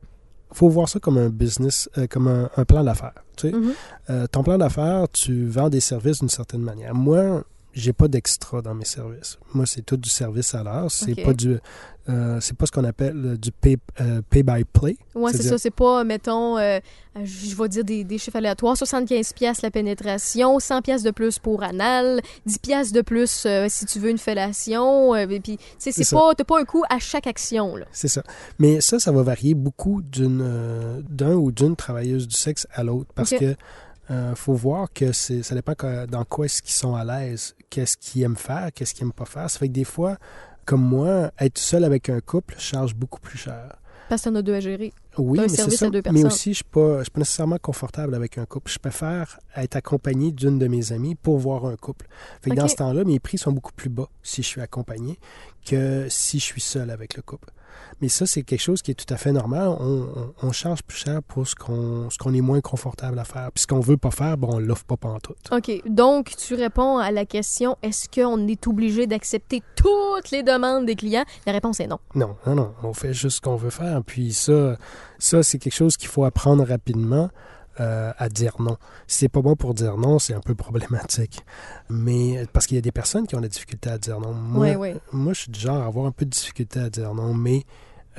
faut voir ça comme un business, euh, comme un, un plan d'affaires. Tu sais. Mhm. Euh, ton plan d'affaires, tu vends des services d'une certaine manière. Moi, j'ai pas d'extra dans mes services. Moi, c'est tout du service à l'heure. C'est Ok. pas du. Euh, c'est pas ce qu'on appelle euh, du pay, euh, pay by play. Ouais, c'est ça. C'est pas, mettons, euh, je vais dire des, des chiffres aléatoires, 75 pièces la pénétration, 100 pièces de plus pour anal, 10 pièces de plus euh, si tu veux une fellation. euh, et puis, tu sais, c'est pas, t'as pas un coût à chaque action. C'est ça. Mais ça, ça va varier beaucoup d'une euh, d'un ou d'une travailleuse du sexe à l'autre. Parce que euh, faut voir que c'est ça dépend dans quoi est-ce qu'ils sont à l'aise, qu'est-ce qu'ils aiment faire, qu'est-ce qu'ils aiment pas faire. Ça fait que des fois, comme moi, être seul avec un couple charge beaucoup plus cher. Parce que t'en as deux à gérer. Oui, mais ça. Mais aussi, je suis pas, je suis pas nécessairement confortable avec un couple. Je préfère être accompagné d'une de mes amies pour voir un couple. Fait que dans ce temps-là, mes prix sont beaucoup plus bas si je suis accompagné que si je suis seul avec le couple. Mais ça, c'est quelque chose qui est tout à fait normal. On, on- on charge plus cher pour ce qu'on qu'on est moins confortable à faire. Puis ce qu'on veut pas faire, bon, on l'offre pas pantoute. OK. Donc, tu réponds à la question est-ce qu'on est obligé d'accepter toutes les demandes des clients? La réponse est non. Non, non, non. On fait juste ce qu'on veut faire. Puis ça, ça c'est quelque chose qu'il faut apprendre rapidement euh, à dire non. Si c'est pas bon pour dire non, c'est un peu problématique. Mais parce qu'il y a des personnes qui ont la difficulté à dire non. Moi, Oui, oui. moi je suis du genre à avoir un peu de difficulté à dire non. Mais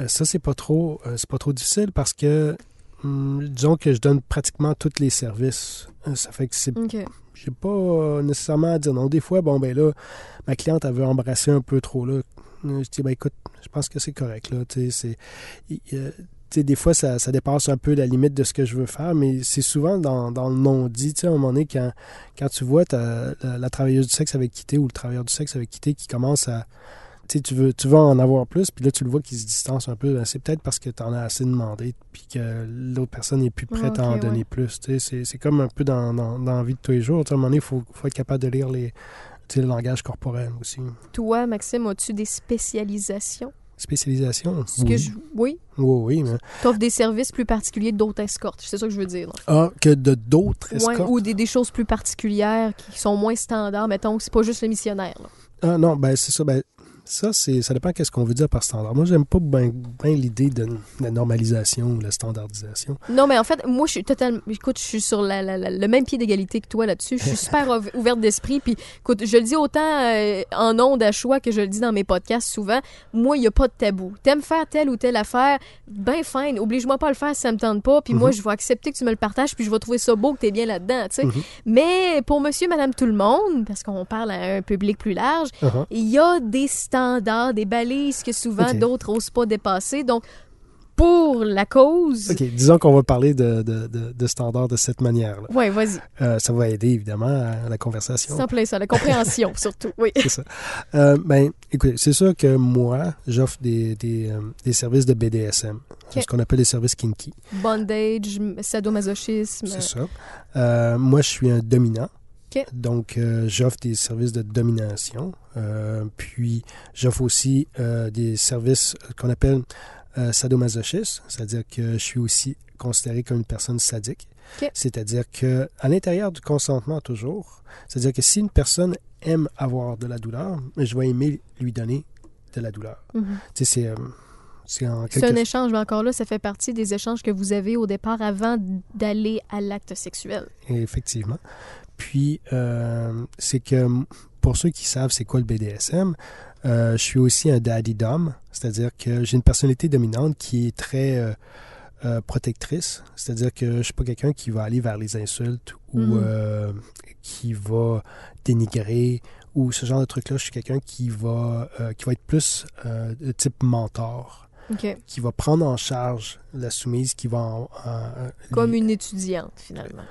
euh, ça, c'est pas trop, euh, c'est pas trop difficile parce que hum, disons que je donne pratiquement tous les services. Ça fait que c'est OK. j'ai pas nécessairement à dire non. Des fois, bon, ben là, ma cliente, elle veut embrasser un peu trop, là. Je dis, ben écoute, je pense que c'est correct, là. Tu sais, c'est. Des fois, ça, ça dépasse un peu la limite de ce que je veux faire, mais c'est souvent dans, dans le non-dit. Tu sais, à un moment donné, quand, quand tu vois la, la travailleuse du sexe avec quitté ou le travailleur du sexe avec quitté qui commence à. Tu veux, tu veux en avoir plus, puis là, tu le vois qu'il se distance un peu. Ben, c'est peut-être parce que tu en as assez demandé, puis que l'autre personne n'est plus prête à en donner ouais. plus. C'est, c'est comme un peu dans, dans, dans la vie de tous les jours. Tu sais, à un moment donné, il faut, faut être capable de lire les, tu sais, le langage corporel aussi. Toi, Maxime, as-tu des spécialisations? Spécialisation? Oui. que je- Oui. oui, oui. Mais... Tu offres des services plus particuliers d'autres escortes. C'est ça que je veux dire. Ah, que de d'autres Ouais, escortes? ou des, des choses plus particulières qui sont moins standards. Mettons, c'est pas juste le missionnaire. là. Ah non, ben c'est ça. Ben, ça, c'est, ça dépend qu'est-ce qu'on veut dire par standard. Moi, j'aime pas bien l'idée de la normalisation ou la standardisation. Non, mais en fait, moi, je suis totalement. Écoute, je suis sur la- la- la- le même pied d'égalité que toi là-dessus. Je suis super ouverte d'esprit. Puis, écoute, je le dis autant euh, en ondes à choix que je le dis dans mes podcasts souvent. Moi, il n'y a pas de tabou. T'aimes faire telle ou telle affaire, ben fine. Oblige-moi pas à le faire si ça me tente pas. Puis moi, je vais accepter que tu me le partages. Puis je vais trouver ça beau que t'es bien là-dedans, tu sais. Mais pour monsieur, madame, tout le monde, parce qu'on parle à un public plus large, Uh-huh. il y a des standards, des balises que souvent d'autres n'osent pas dépasser. Donc, pour la cause. OK, disons qu'on va parler de, de, de, de standards de cette manière-là. Ouais, vas-y. Euh, ça va aider, évidemment, à la conversation. En plein ça, la compréhension surtout. Oui. C'est ça. Euh, ben, écoutez, c'est sûr que moi, j'offre des, des, euh, des services de BDSM, ce qu'on appelle des services kinky. Bondage, sadomasochisme. C'est ça. Euh, moi, je suis un dominant. Donc, euh, j'offre des services de domination. Euh, puis, j'offre aussi euh, des services qu'on appelle sadomasochistes, c'est-à-dire que je suis aussi considéré comme une personne sadique. C'est-à-dire que à l'intérieur du consentement toujours, c'est-à-dire que si une personne aime avoir de la douleur, je vais aimer lui donner de la douleur. Mhm. Tu sais, c'est quelque un échange, mais encore là, ça fait partie des échanges que vous avez au départ avant d'aller à l'acte sexuel. Effectivement. Puis, euh, c'est que pour ceux qui savent c'est quoi le BDSM, euh, je suis aussi un daddy dom, c'est-à-dire que j'ai une personnalité dominante qui est très euh, euh, protectrice, c'est-à-dire que je suis pas quelqu'un qui va aller vers les insultes ou euh, qui va dénigrer ou ce genre de truc-là. Je suis quelqu'un qui va qui va être plus de type mentor, OK. qui va prendre en charge la soumise, qui va en- en- Comme une étudiante, finalement.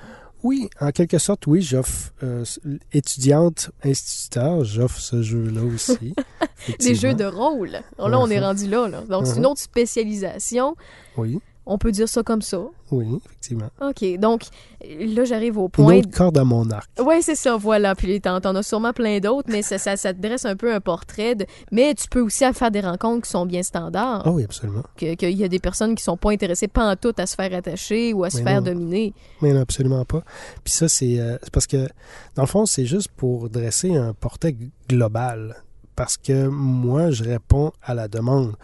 Oui, en quelque sorte, oui, j'offre euh, étudiante, instituteur, j'offre ce jeu-là aussi. Des jeux de rôle. Là, on est Mhm. rendu là. là. Donc, c'est une Mhm. autre spécialisation. Oui, On peut dire ça comme ça. oui, effectivement. OK. Donc, là, j'arrive au Une point. autre corde à mon arc. Oui, c'est ça, voilà. Puis t'en, t'en as sûrement plein d'autres, mais ça, ça, ça te dresse un peu un portrait. De... Mais tu peux aussi faire des rencontres qui sont bien standards. Ah oui, absolument. Que- Qu'il y a des personnes qui sont pas intéressées pas en tout à se faire attacher ou à se Mais faire non. dominer. Mais non, absolument pas. Puis ça, c'est euh, c'est parce que, dans le fond, c'est juste pour dresser un portrait global. Parce que moi, je réponds à la demande.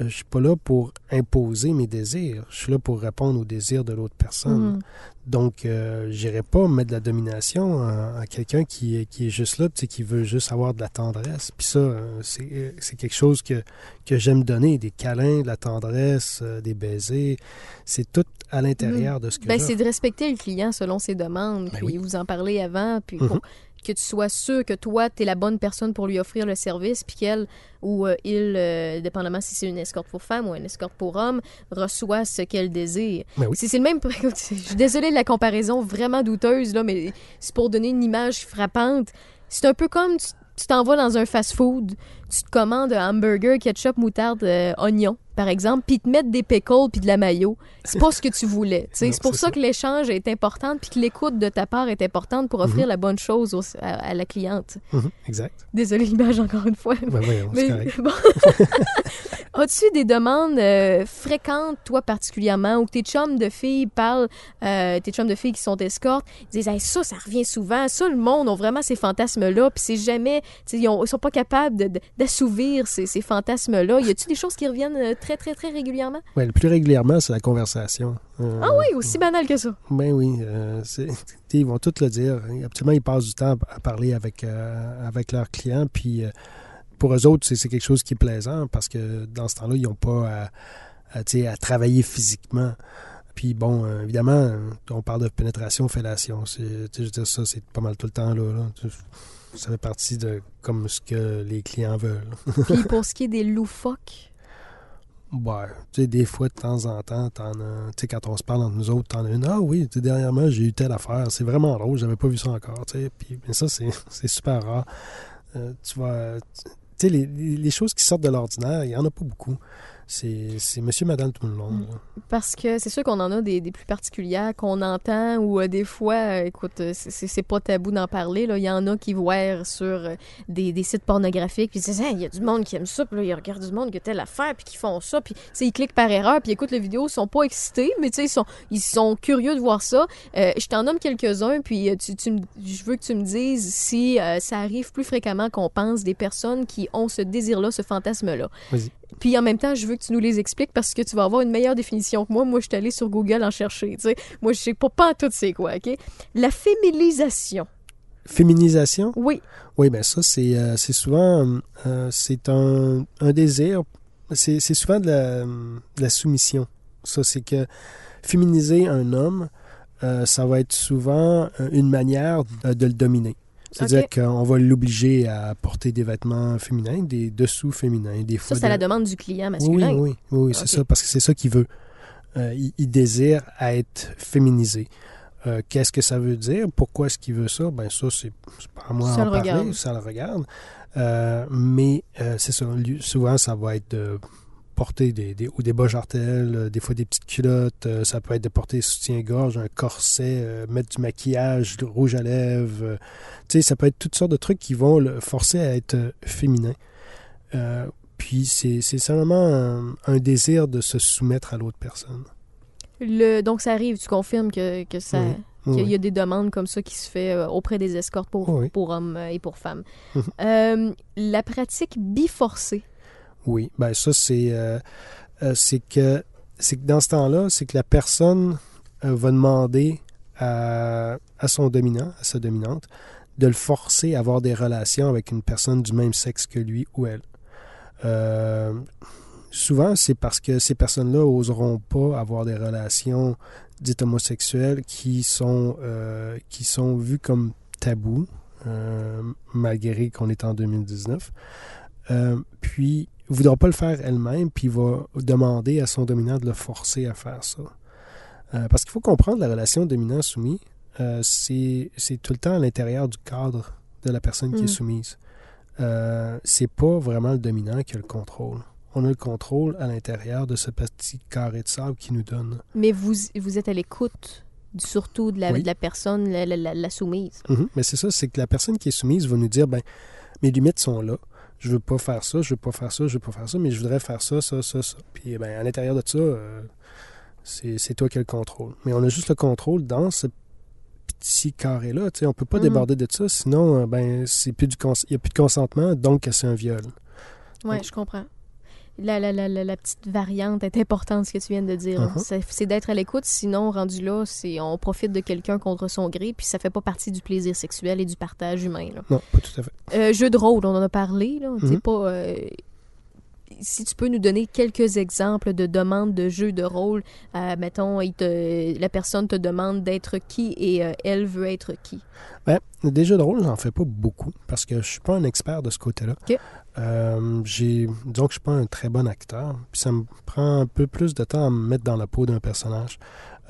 Euh, Je suis pas là pour imposer mes désirs. Je suis là pour répondre aux désirs de l'autre personne. Mhm. Donc, euh, j'irai pas mettre de la domination à, quelqu'un qui est, qui est juste là, qui veut juste avoir de la tendresse. Puis ça, euh, c'est euh, c'est quelque chose que, que j'aime donner, des câlins, de la tendresse, des baisers. C'est tout à l'intérieur de ce que Ben, c'est de respecter le client selon ses demandes, Ben puis oui. vous en parlez avant, puis Mhm. pour que tu sois sûr que toi, tu es la bonne personne pour lui offrir le service, puis qu'elle ou euh, il, euh, dépendamment si c'est une escorte pour femme ou une escorte pour homme, reçoit ce qu'elle désire. Ben oui. C'est c'est le même. Je suis désolée de la comparaison vraiment douteuse, là, mais c'est pour donner une image frappante. C'est un peu comme tu tu t'en vas dans un fast-food, tu te commandes un hamburger, ketchup, moutarde, euh, oignon, par exemple, puis te mettent des pickles puis de la mayo. C'est pas ce que tu voulais. C'est pour ça, ça. que l'échange est important puis que l'écoute de ta part est importante pour offrir la bonne chose au- à, à la cliente. Mhm, exact. Désolée l'image encore une fois. Ben c'est Mais- bon. As-tu des demandes euh, fréquentes, toi particulièrement, où tes chums de filles parlent, euh, tes chums de filles qui sont escortes, ils disent Hey, ça, ça revient souvent, ça, le monde ont vraiment ces fantasmes-là, puis c'est jamais, ils, ont- ils sont pas capables d'assouvir ces, ces fantasmes-là. Y a-tu des choses qui reviennent euh, très, très, très régulièrement Ouais, le plus régulièrement, c'est la conversation. Euh, Ah oui, aussi banal que ça. Ben oui, euh, ils vont tout le dire. Absolument, ils passent du temps à parler avec, euh, avec leurs clients. Puis euh, pour eux autres, c'est quelque chose qui est plaisant parce que dans ce temps-là, ils n'ont pas à, à, travailler physiquement. Puis bon, euh, évidemment, on parle de pénétration, fellation. Je veux dire, ça, c'est pas mal tout le temps là. là. Ça fait partie de comme ce que les clients veulent. Puis pour ce qui est des loufoques, Ouais, tu sais, des fois, de temps en temps, t'en tu sais, quand on se parle entre nous autres, t'en as une, ah oui, dernièrement, j'ai eu telle affaire, c'est vraiment drôle, j'avais pas vu ça encore, tu sais, puis mais ça, c'est super rare. Euh, tu vois, tu sais, les, les- les choses qui sortent de l'ordinaire, il y en a pas beaucoup. C'est monsieur, madame, tout le monde. Mm. Parce que c'est sûr qu'on en a des, des plus particulières qu'on entend ou euh, des fois, euh, écoute, euh, c'est- pas tabou d'en parler. là. Il y en a qui voient sur euh, des, des sites pornographiques puis ils disent Hey, il y a du monde qui aime ça, puis là, ils regardent du monde qui a telle affaire, puis qui font ça, puis ils cliquent par erreur, puis ils écoutent la vidéo, ils sont pas excités, mais tu sais, ils sont, ils sont curieux de voir ça. Euh, je t'en nomme quelques-uns, puis tu, je veux que tu me dises si ça arrive plus fréquemment qu'on pense des personnes qui ont ce désir-là, ce fantasme-là. Puis en même temps, je veux que tu nous les expliques parce que tu vas avoir une meilleure définition que moi. Moi, je suis allée sur Google en chercher. Moi, je sais pas, pas tout c'est quoi, OK? La féminisation. Féminisation? Oui. Oui, ben ça, c'est euh, c'est souvent euh, c'est un, un désir. C'est souvent de la, de la soumission. Ça, c'est que féminiser un homme, euh, ça va être souvent euh, une manière de, de le dominer. C'est-à-dire qu'on va l'obliger à porter des vêtements féminins, des dessous féminins, des Ça, fois. c'est à la de- demande du client masculin. oui, oui, oui, c'est ça, parce que c'est ça qu'il veut. Euh, il, il désire être féminisé. Euh, Qu'est-ce que ça veut dire? Pourquoi est-ce qu'il veut ça? Ben ça, c'est c'est pas à moi Ça à en le parler, regarde. ça le regarde. Euh, mais c'est ça, souvent ça va être de porter des, des, ou des bas jartelles, euh, des fois des petites culottes, euh, ça peut être de porter des soutiens-gorge, un corset, euh, mettre du maquillage, du rouge à lèvres. tu sais, ça peut être toutes sortes de trucs qui vont le forcer à être féminin. Euh, puis c'est c'est simplement un, un désir de se soumettre à l'autre personne. Le, donc, ça arrive, tu confirmes que, que ça. Oui, Qu'il y a des demandes comme ça qui se fait auprès des escortes pour, Oui. pour hommes et pour femmes. Mhm. Euh, la pratique biforcée. Oui, ben ça c'est euh, euh, c'est que dans ce temps-là, c'est que la personne euh, va demander à, son dominant, à sa dominante, de le forcer à avoir des relations avec une personne du même sexe que lui ou elle. Souvent, c'est parce que ces personnes-là oseront pas avoir des relations dites homosexuelles qui sont qui sont vues comme tabous, malgré qu'on est en 2019. Euh, puis ne voudra pas le faire elle-même, puis va demander à son dominant de le forcer à faire ça. Euh, parce qu'il faut comprendre la relation dominant-soumis, euh, c'est tout le temps à l'intérieur du cadre de la personne qui Mm. est soumise. Euh, c'est pas vraiment le dominant qui a le contrôle. On a le contrôle à l'intérieur de ce petit carré de sable qui nous donne. Mais vous, vous êtes à l'écoute surtout de la, Oui. de la personne, la, la- la- la soumise. Mhm. Mais c'est ça, c'est que la personne qui est soumise va nous dire, ben, mes limites sont là. Je veux pas faire ça, je veux pas faire ça, je veux pas faire ça, mais je voudrais faire ça, ça, ça, ça. Puis, ben, à l'intérieur de ça, euh, c'est c'est toi qui as le contrôle. Mais on a juste le contrôle dans ce petit carré-là. Tu sais, on peut pas Mhm. déborder de ça, sinon, euh, ben, c'est plus du cons- il n'y a plus de consentement, donc c'est un viol. Oui. je comprends. La, la, la, la, petite variante est importante, ce que tu viens de dire. Mhm. C'est- C'est d'être à l'écoute, sinon, rendu là, on profite de quelqu'un contre son gré, puis ça fait pas partie du plaisir sexuel et du partage humain. Là. Non, pas tout à fait. Euh, jeu de rôle, on en a parlé. Là. Mhm. pas, euh, si tu peux nous donner quelques exemples de demandes de jeux de rôle, euh, mettons, il te, la personne te demande d'être qui et euh, elle veut être qui? Ben, des jeux de rôle, j'en fais pas beaucoup parce que je suis pas un expert de ce côté-là. Euh, j'ai, disons que je suis pas un très bon acteur, puis ça me prend un peu plus de temps à me mettre dans la peau d'un personnage.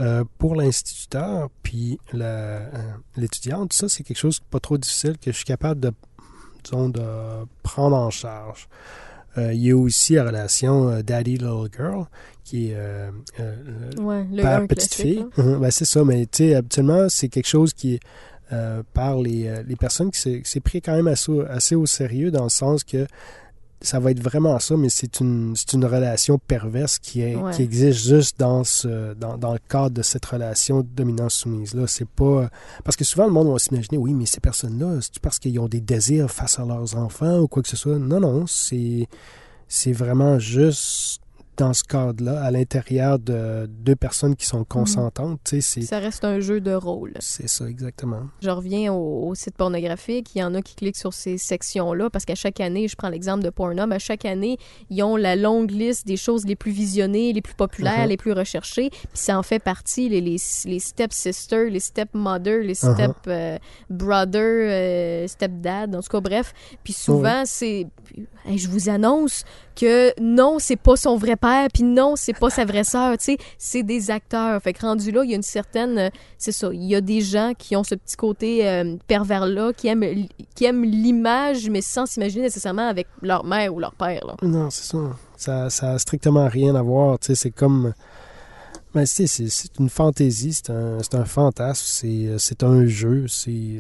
Euh, pour l'instituteur, puis euh, l'étudiante, ça c'est quelque chose de pas trop difficile que je suis capable de, disons, de prendre en charge. Euh, il y a aussi la relation Daddy Little Girl, qui est Ouais, le un petite fille. ben, c'est ça, mais tu sais, habituellement, c'est quelque chose qui est euh, par les, euh, les personnes qui s'est- pris quand même assez, assez au sérieux dans le sens que ça va être vraiment ça, mais c'est une, une relation perverse qui, est, Ouais. qui existe juste dans, ce, dans, dans le cadre de cette relation dominant-soumise-là. C'est pas. Parce que souvent, le monde va s'imaginer, oui, mais ces personnes-là, c'est parce qu'ils ont des désirs face à leurs enfants ou quoi que ce soit? Non, non, c'est, c'est vraiment juste dans ce cadre-là, à l'intérieur de deux personnes qui sont consentantes. tu sais, c'est, Ça reste un jeu de rôle. c'est ça, exactement. Je reviens au, au site pornographique. Il y en a qui cliquent sur ces sections-là parce qu'à chaque année, je prends l'exemple de Pornhub, à chaque année, ils ont la longue liste des choses les plus visionnées, les plus populaires, Mhm. les plus recherchées. Puis ça en fait partie, les, les, les step-sisters, les step-mothers, les Mhm. step-brothers, step-dad, en tout cas, bref. Puis souvent, c'est... Hey, je vous annonce que non, c'est pas son vrai père, puis non, c'est pas sa vraie sœur, tu sais, c'est des acteurs. Fait que rendu là, il y a une certaine, euh, c'est ça, il y a des gens qui ont ce petit côté euh, pervers-là, qui aiment, qui aiment l'image, mais sans s'imaginer nécessairement avec leur mère ou leur père, là. Non, c'est ça. Ça, ça a strictement rien à voir. Tu sais, c'est comme. Sais, c'est une fantaisie, c'est un, un fantasme, c'est c'est un jeu, c'est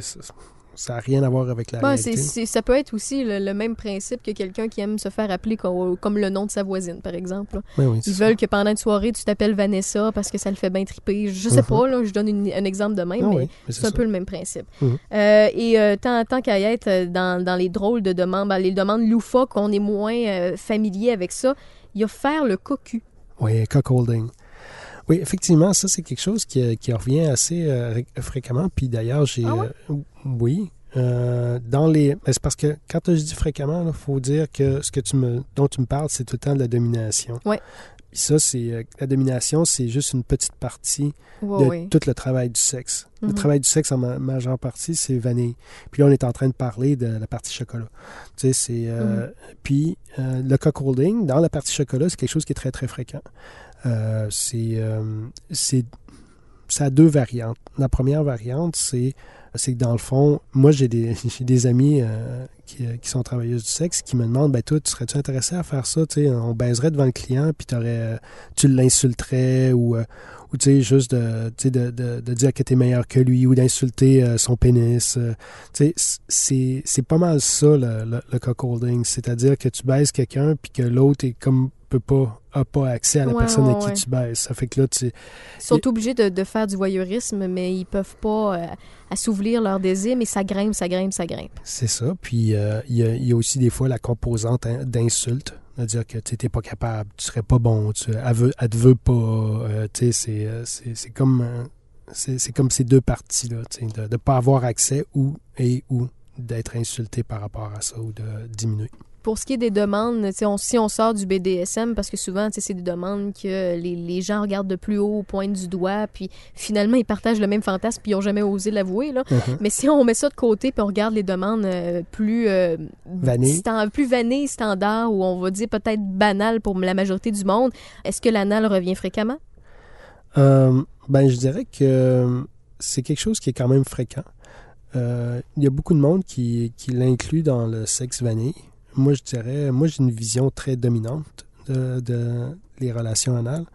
ça n'a rien à voir avec la réalité. c'est- ça peut être aussi le, le même principe que quelqu'un qui aime se faire appeler co- comme, le nom de sa voisine, par exemple. Oui, Ils ça. veulent que pendant une soirée, tu t'appelles Vanessa parce que ça le fait bien triper. Je sais Mhm. pas, là, je donne une- un exemple de même, Ah mais oui, mais c'est un peu le même principe. Mhm. Euh, et euh, tant, tant qu'à y être euh, dans, dans les drôles de demandes, ben, les demandes loufoques, on est moins euh, familier avec ça, il y a faire le cocu. Oui, cuckolding. Oui, effectivement, ça, c'est quelque chose qui, qui revient assez euh, ré- fréquemment. Puis d'ailleurs, j'ai. Ah ouais? euh, oui. euh, dans les. c'est parce que quand je dis fréquemment, il faut dire que ce que tu me, dont tu me parles, c'est tout le temps de la domination. Ouais. Puis ça, c'est. euh, la domination, c'est juste une petite partie de tout le travail du sexe. Le Mhm. travail du sexe, en ma- majeure partie, c'est vanille. Puis là, on est en train de parler de la partie chocolat. Tu sais, c'est... euh, Mhm. Puis euh, le cuckolding, dans la partie chocolat, c'est quelque chose qui est très, très fréquent. Euh, euh, c'est ça a deux variantes. La première variante, c'est que dans le fond, moi j'ai des, j'ai des amis euh, qui, qui sont travailleuses du sexe qui me demandent ben toi, tu serais-tu intéressé à faire ça? Tu sais, on baiserait devant le client, puis tu l'insulterais ou, ou tu sais, juste de, tu de, de, dire que t'es meilleur que lui ou d'insulter son pénis. tu c'est, c'est pas mal ça le, le, le cuckolding. C'est-à-dire que tu baises quelqu'un puis que l'autre est comme peut pas a pas accès à la Ouais, personne ouais, à qui ouais. tu baises. Ça fait que là, tu Ils sont obligés de, de faire du voyeurisme, mais ils peuvent pas euh, assouvir leur désir, mais ça grimpe, ça grimpe, ça grimpe. C'est ça. Puis euh, il y, a, il y a aussi des fois la composante d'insulte. C'est-à-dire que tu n'es pas capable, tu serais pas bon, tu, elle, veut, elle te veut pas. euh, tu sais, c'est, euh, comme, c'est, comme ces deux parties-là, de ne pas avoir accès ou et ou d'être insulté par rapport à ça ou de diminuer. Pour ce qui est des demandes, on, si on sort du BDSM, parce que souvent, c'est des demandes que les, les gens regardent de plus haut, pointent du doigt, puis finalement, ils partagent le même fantasme, puis ils n'ont jamais osé l'avouer. Là. Mhm. Mais si on met ça de côté, puis on regarde les demandes euh, plus, euh, Vanille. stan- plus vanille, standard, ou on va dire peut-être banal pour la majorité du monde, est-ce que l'anal revient fréquemment? Euh, ben, je dirais que c'est quelque chose qui est quand même fréquent. Euh, Il y a beaucoup de monde qui, qui l'inclut dans le sexe vanille. Moi, je dirais, moi, j'ai une vision très dominante de, de les relations anales.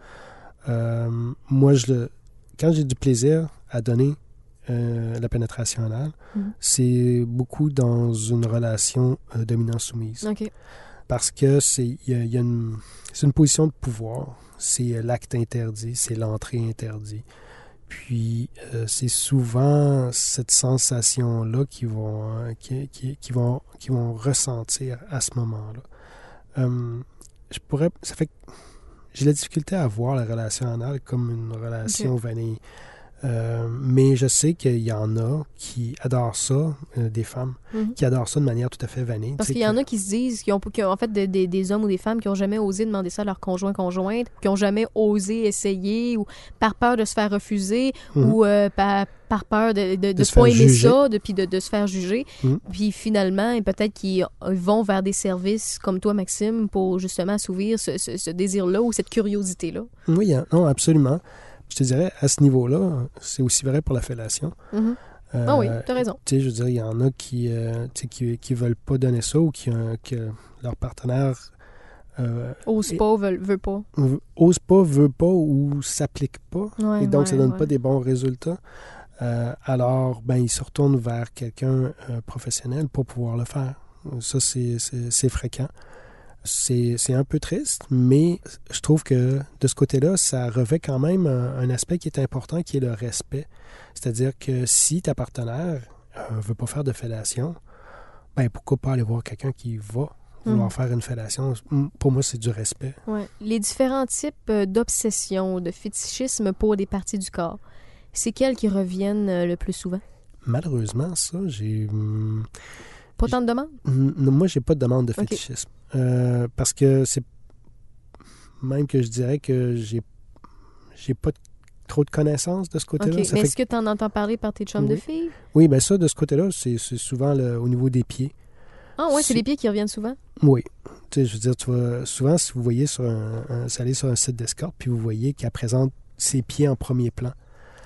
Euh, moi, je le, quand j'ai du plaisir à donner euh, la pénétration anale, Mhm. c'est beaucoup dans une relation euh, dominant-soumise parce que c'est y a- y a une, c'est une position de pouvoir. C'est euh, l'acte interdit, c'est l'entrée interdite. Puis euh, c'est souvent cette sensation-là qu'ils vont, euh, qui, qui, qui vont, qui vont ressentir à ce moment-là. Euh, je pourrais, ça fait j'ai la difficulté à voir la relation anale comme une relation vanille. Euh, mais je sais qu'il y en a qui adorent ça, euh, des femmes, Mhm. qui adorent ça de manière tout à fait vanille. Parce qu'il y en a qui se disent, qui ont, qui ont en fait des, hommes ou des femmes qui ont jamais osé demander ça à leur conjoint conjointe, qui ont jamais osé essayer ou par peur de se faire refuser Mhm. ou euh, par, par peur de, se pas aimer juger. ça, de, puis de, de se faire juger. Mhm. Puis finalement, peut-être qu'ils vont vers des services comme toi, Maxime, pour justement assouvir ce, ce- ce désir-là ou cette curiosité-là. Oui, hein, non, absolument. Je te dirais, à ce niveau-là, c'est aussi vrai pour la fellation. Mhm. Euh, Ah oui, t'as raison. Tu sais, je veux dire, il y en a qui, euh, qui, qui veulent pas donner ça ou qui, euh, que leur partenaire euh, Ose pas, veut, veut pas. ose pas, veut pas ou s'applique pas. Ouais, et donc, ça ouais, donne ouais. pas des bons résultats. Euh, alors, ben, ils se retournent vers quelqu'un euh, professionnel pour pouvoir le faire. Ça, c'est fréquent. C'est un peu triste, mais je trouve que de ce côté-là, ça revêt quand même un, un aspect qui est important, qui est le respect. C'est-à-dire que si ta partenaire ne veut pas faire de fellation, ben pourquoi pas aller voir quelqu'un qui va vouloir Mhm. faire une fellation? Pour moi, c'est du respect. Ouais. Les différents types euh, d'obsession, de fétichisme pour des parties du corps, c'est quels qui reviennent euh, le plus souvent? Malheureusement, ça, j'ai... hum, Pas tant de demandes? Moi, j'ai pas de demande de fétichisme. Euh, parce que c'est même que je dirais que j'ai j'ai pas de- trop de connaissances de ce côté-là. Mais est-ce que tu en entends parler par tes chums de Oui. filles? Oui, ben ça, de ce côté-là, c'est souvent le- au niveau des pieds. Ah ouais, c'est les pieds qui reviennent souvent? Oui. Tu sais, je veux dire, tu souvent, si vous voyez sur un, un- vous allez sur un site d'escorte, puis vous voyez qu'elle présente ses pieds en premier plan,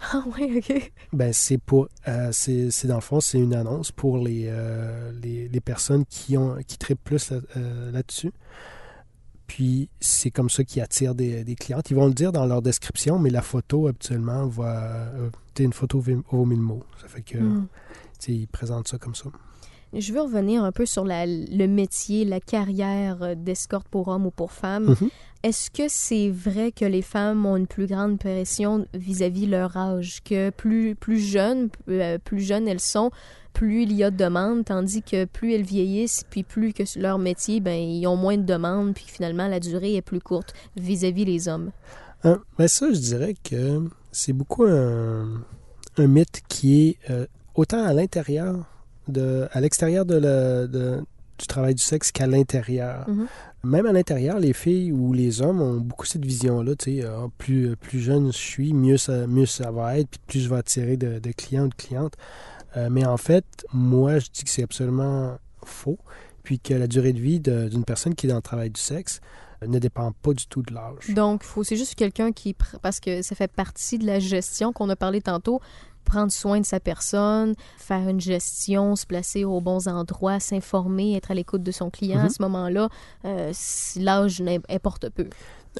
Ah ouais, ok. ben c'est pour, euh, c'est dans le fond, c'est une annonce pour les, euh, les, les personnes qui ont qui trippent plus là- euh, là-dessus. Puis c'est comme ça qu'ils attirent des, des clientes. Ils vont le dire dans leur description, mais la photo habituellement va, euh, une photo vaut mille mots. Ça fait que, tu sais, ils présentent ça comme ça. Je veux revenir un peu sur la- le métier, la carrière d'escorte pour hommes ou pour femmes. Mhm. Est-ce que c'est vrai que les femmes ont une plus grande pression vis-à-vis leur âge, que plus plus jeunes, euh, plus jeunes elles sont, plus il y a de demandes, tandis que plus elles vieillissent, puis plus que leur métier, ben ils ont moins de demandes, puis finalement la durée est plus courte vis-à-vis les hommes. Hein, ben ça, je dirais que c'est beaucoup un, un mythe qui est euh, autant à l'intérieur, de, à l'extérieur de la- de- du travail du sexe qu'à l'intérieur. Mhm. Même à l'intérieur, les filles ou les hommes ont beaucoup cette vision-là. Sais, ah, plus, plus jeune je suis, mieux ça, mieux ça va être, puis plus je vais attirer de, clients ou de clientes. Euh, mais en fait, moi, je dis que c'est absolument faux, puis que la durée de vie d'une personne qui est dans le travail du sexe euh, ne dépend pas du tout de l'âge. Donc, c'est juste quelqu'un qui, parce que ça fait partie de la gestion qu'on a parlé tantôt, prendre soin de sa personne, faire une gestion, se placer aux bons endroits, s'informer, être à l'écoute de son client à Mhm. ce moment-là, euh, l'âge importe peu.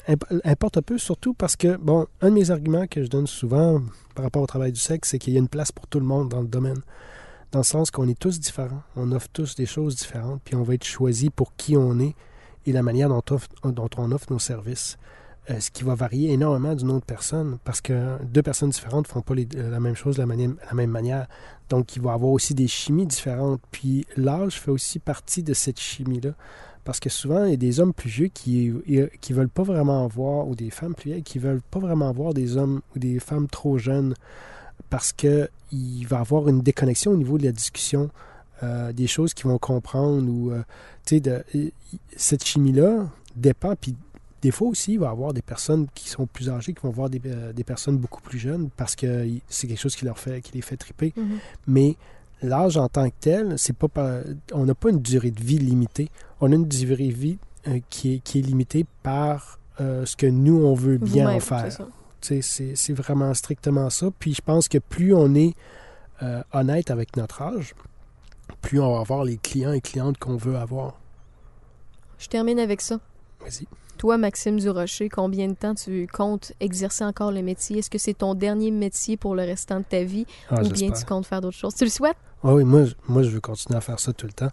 Imp- importe peu, surtout parce que, bon, un de mes arguments que je donne souvent par rapport au travail du sexe, c'est qu'il y a une place pour tout le monde dans le domaine. Dans le sens qu'on est tous différents, on offre tous des choses différentes, puis on va être choisi pour qui on est et la manière dont, offre- dont on offre nos services. Euh, ce qui va varier énormément d'une autre personne, parce que deux personnes différentes ne font pas euh, la même chose de la, même manière. Donc, il va y avoir aussi des chimies différentes. Puis, l'âge fait aussi partie de cette chimie-là. Parce que souvent, il y a des hommes plus vieux qui qui veulent pas vraiment voir, ou des femmes plus vieilles qui veulent pas vraiment voir des hommes ou des femmes trop jeunes parce que il va y avoir une déconnexion au niveau de la discussion, euh, des choses qu'ils vont comprendre ou euh, euh, cette chimie là dépend puis des fois aussi, il va y avoir des personnes qui sont plus âgées qui vont voir des, euh, des personnes beaucoup plus jeunes parce que c'est quelque chose qui leur fait qui les fait triper. Mhm. Mais l'âge en tant que tel, c'est pas par- on n'a pas une durée de vie limitée. On a une durée de vie euh, qui, est, qui est limitée par euh, ce que nous, on veut bien en faire. C'est vraiment strictement ça. Puis je pense que plus on est honnête avec notre âge, plus on va avoir les clients et clientes qu'on veut avoir. Je termine avec ça. Vas-y. Toi, Maxime Durocher, combien de temps tu comptes exercer encore le métier? Est-ce que c'est ton dernier métier pour le restant de ta vie? Ah, ou bien tu comptes faire d'autres choses? Tu le souhaites? Ah oui, moi, je- moi, je veux continuer à faire ça tout le temps.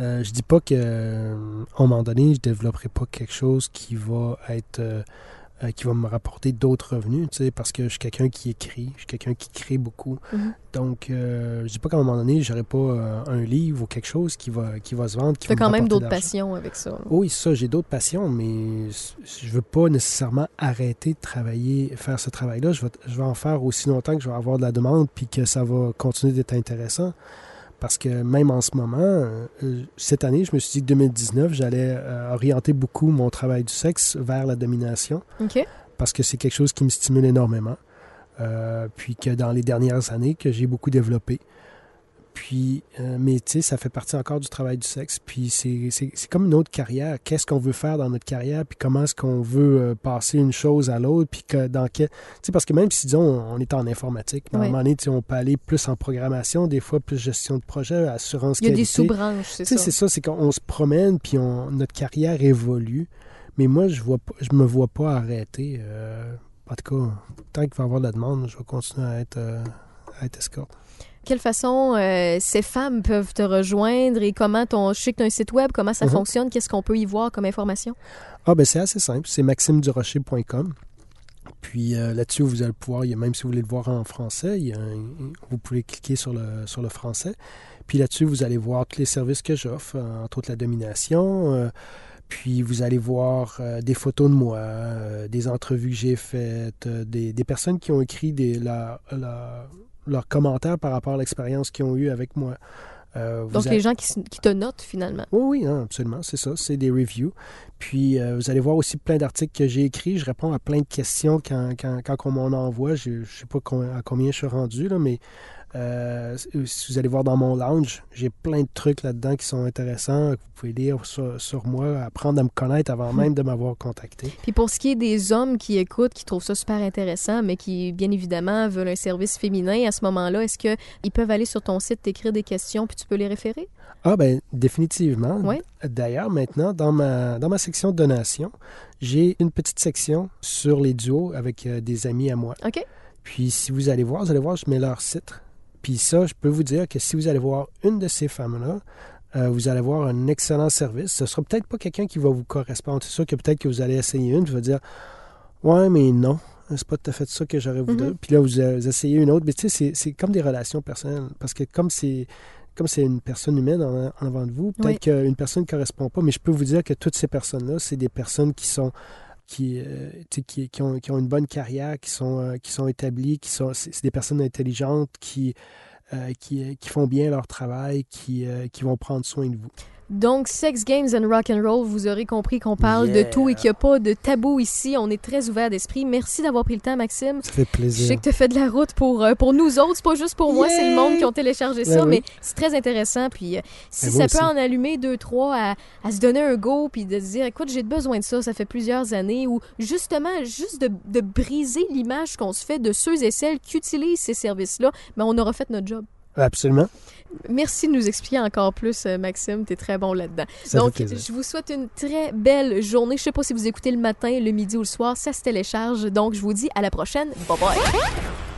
Euh, je dis pas que, euh, à un moment donné, je développerai pas quelque chose qui va être, euh, euh, qui va me rapporter d'autres revenus, tu sais, parce que je suis quelqu'un qui écrit, je suis quelqu'un qui crée beaucoup. Mhm. Donc, euh, je dis pas qu'à un moment donné, j'aurai pas euh, un livre ou quelque chose qui va, qui va se vendre, Tu as quand même d'autres passions avec ça. Oui, ça, j'ai d'autres passions, mais je veux pas nécessairement arrêter de travailler, faire ce travail-là. Je vais, je vais en faire aussi longtemps que je vais avoir de la demande, puis que ça va continuer d'être intéressant. Parce que même en ce moment, euh, cette année, je me suis dit que 2019, j'allais euh, orienter beaucoup mon travail du sexe vers la domination, parce que c'est quelque chose qui me stimule énormément. Euh, puis que dans les dernières années, que j'ai beaucoup développé. Puis, euh, mais tu sais, ça fait partie encore du travail du sexe. Puis c'est comme une autre carrière. Qu'est-ce qu'on veut faire dans notre carrière? Puis comment est-ce qu'on veut euh, passer une chose à l'autre? Puis que dans quel... Tu sais, parce que même si, disons, on, est en informatique, mais à un moment donné, on peut aller plus en programmation, des fois plus gestion de projet, assurance Il y a des qualité. sous-branches, c'est Tu sais, ça. c'est ça, c'est qu'on se promène, puis on, notre carrière évolue. Mais moi, je vois pas, je me vois pas arrêter. euh, en tout cas, tant qu'il va y avoir de la demande, je vais continuer à être, euh, à être escorte. Quelle façon euh, ces femmes peuvent te rejoindre et comment ton. Je sais que tu as un site web, comment ça Mhm. fonctionne, qu'est-ce qu'on peut y voir comme information? Ah, ben c'est assez simple. C'est maximedurocher.com. Puis euh, là-dessus, vous allez pouvoir, même si vous voulez le voir en français, il y a un- vous pouvez cliquer sur le, sur le français. Puis là-dessus, vous allez voir tous les services que j'offre, euh, entre autres la domination. euh, puis vous allez voir euh, des photos de moi, euh, des entrevues que j'ai faites, euh, des, des personnes qui ont écrit des, la- la- leurs commentaires par rapport à l'expérience qu'ils ont eue avec moi. Euh, vous Donc, les gens qui, te notent finalement. oui, oui, non, absolument, c'est ça, c'est des reviews. Puis euh, vous allez voir aussi plein d'articles que j'ai écrits. Je réponds à plein de questions quand, quand, quand on m'en envoie. Je ne sais pas à combien je suis rendu, là, mais Euh, si vous allez voir dans mon lounge, j'ai plein de trucs là-dedans qui sont intéressants, que vous pouvez lire sur, sur moi, apprendre à me connaître avant même de m'avoir contacté. Puis pour ce qui est des hommes qui écoutent, qui trouvent ça super intéressant, mais qui, bien évidemment, veulent un service féminin, à ce moment-là, est-ce qu'ils peuvent aller sur ton site, t'écrire des questions, puis tu peux les référer? Ah ben définitivement. Ouais. D'ailleurs, maintenant, dans ma, dans ma section de donation, j'ai une petite section sur les duos avec euh, des amis à moi. OK. Puis si vous allez voir, vous allez voir, je mets leur site. Puis ça, je peux vous dire que si vous allez voir une de ces femmes-là, euh, vous allez avoir un excellent service. Ce sera peut-être pas quelqu'un qui va vous correspondre. C'est sûr que peut-être que vous allez essayer une, vous allez dire Ouais, mais non, c'est pas tout à fait ça que j'aurais voulu. Mhm. Puis là, vous, vous essayez une autre. Mais tu sais, c'est- c'est comme des relations personnelles. Parce que comme c'est comme c'est une personne humaine en, en avant de vous, peut-être Oui. qu'une personne ne correspond pas, mais je peux vous dire que toutes ces personnes-là, c'est des personnes qui sont qui, euh, qui, qui ont, qui ont une bonne carrière, qui sont, euh, qui sont établies, qui sont, des personnes intelligentes qui, euh, qui, font bien leur travail, qui vont prendre soin de vous. Donc, Sex Games and Rock and Roll, vous aurez compris qu'on parle de tout et qu'il n'y a pas de tabou ici. On est très ouvert d'esprit. Merci d'avoir pris le temps, Maxime. Ça fait Je plaisir. sais que tu as fait de la route pour, euh, pour nous autres. C'est pas juste pour moi, c'est le monde qui ont téléchargé ça, Ben oui. mais c'est très intéressant. Puis euh, si Ben ça peut aussi. en allumer deux, trois à, à se donner un go, puis de se dire, écoute, j'ai besoin de ça, ça fait plusieurs années, ou justement, juste de, de briser l'image qu'on se fait de ceux et celles qui utilisent ces services-là, ben, on aura fait notre job. Absolument. Merci de nous expliquer encore plus, euh, Maxime. Tu es très bon là-dedans. Donc, je vous souhaite une très belle journée. Je sais pas si vous écoutez le matin, le midi ou le soir. Ça se télécharge. Donc, je vous dis à la prochaine. Bye bye.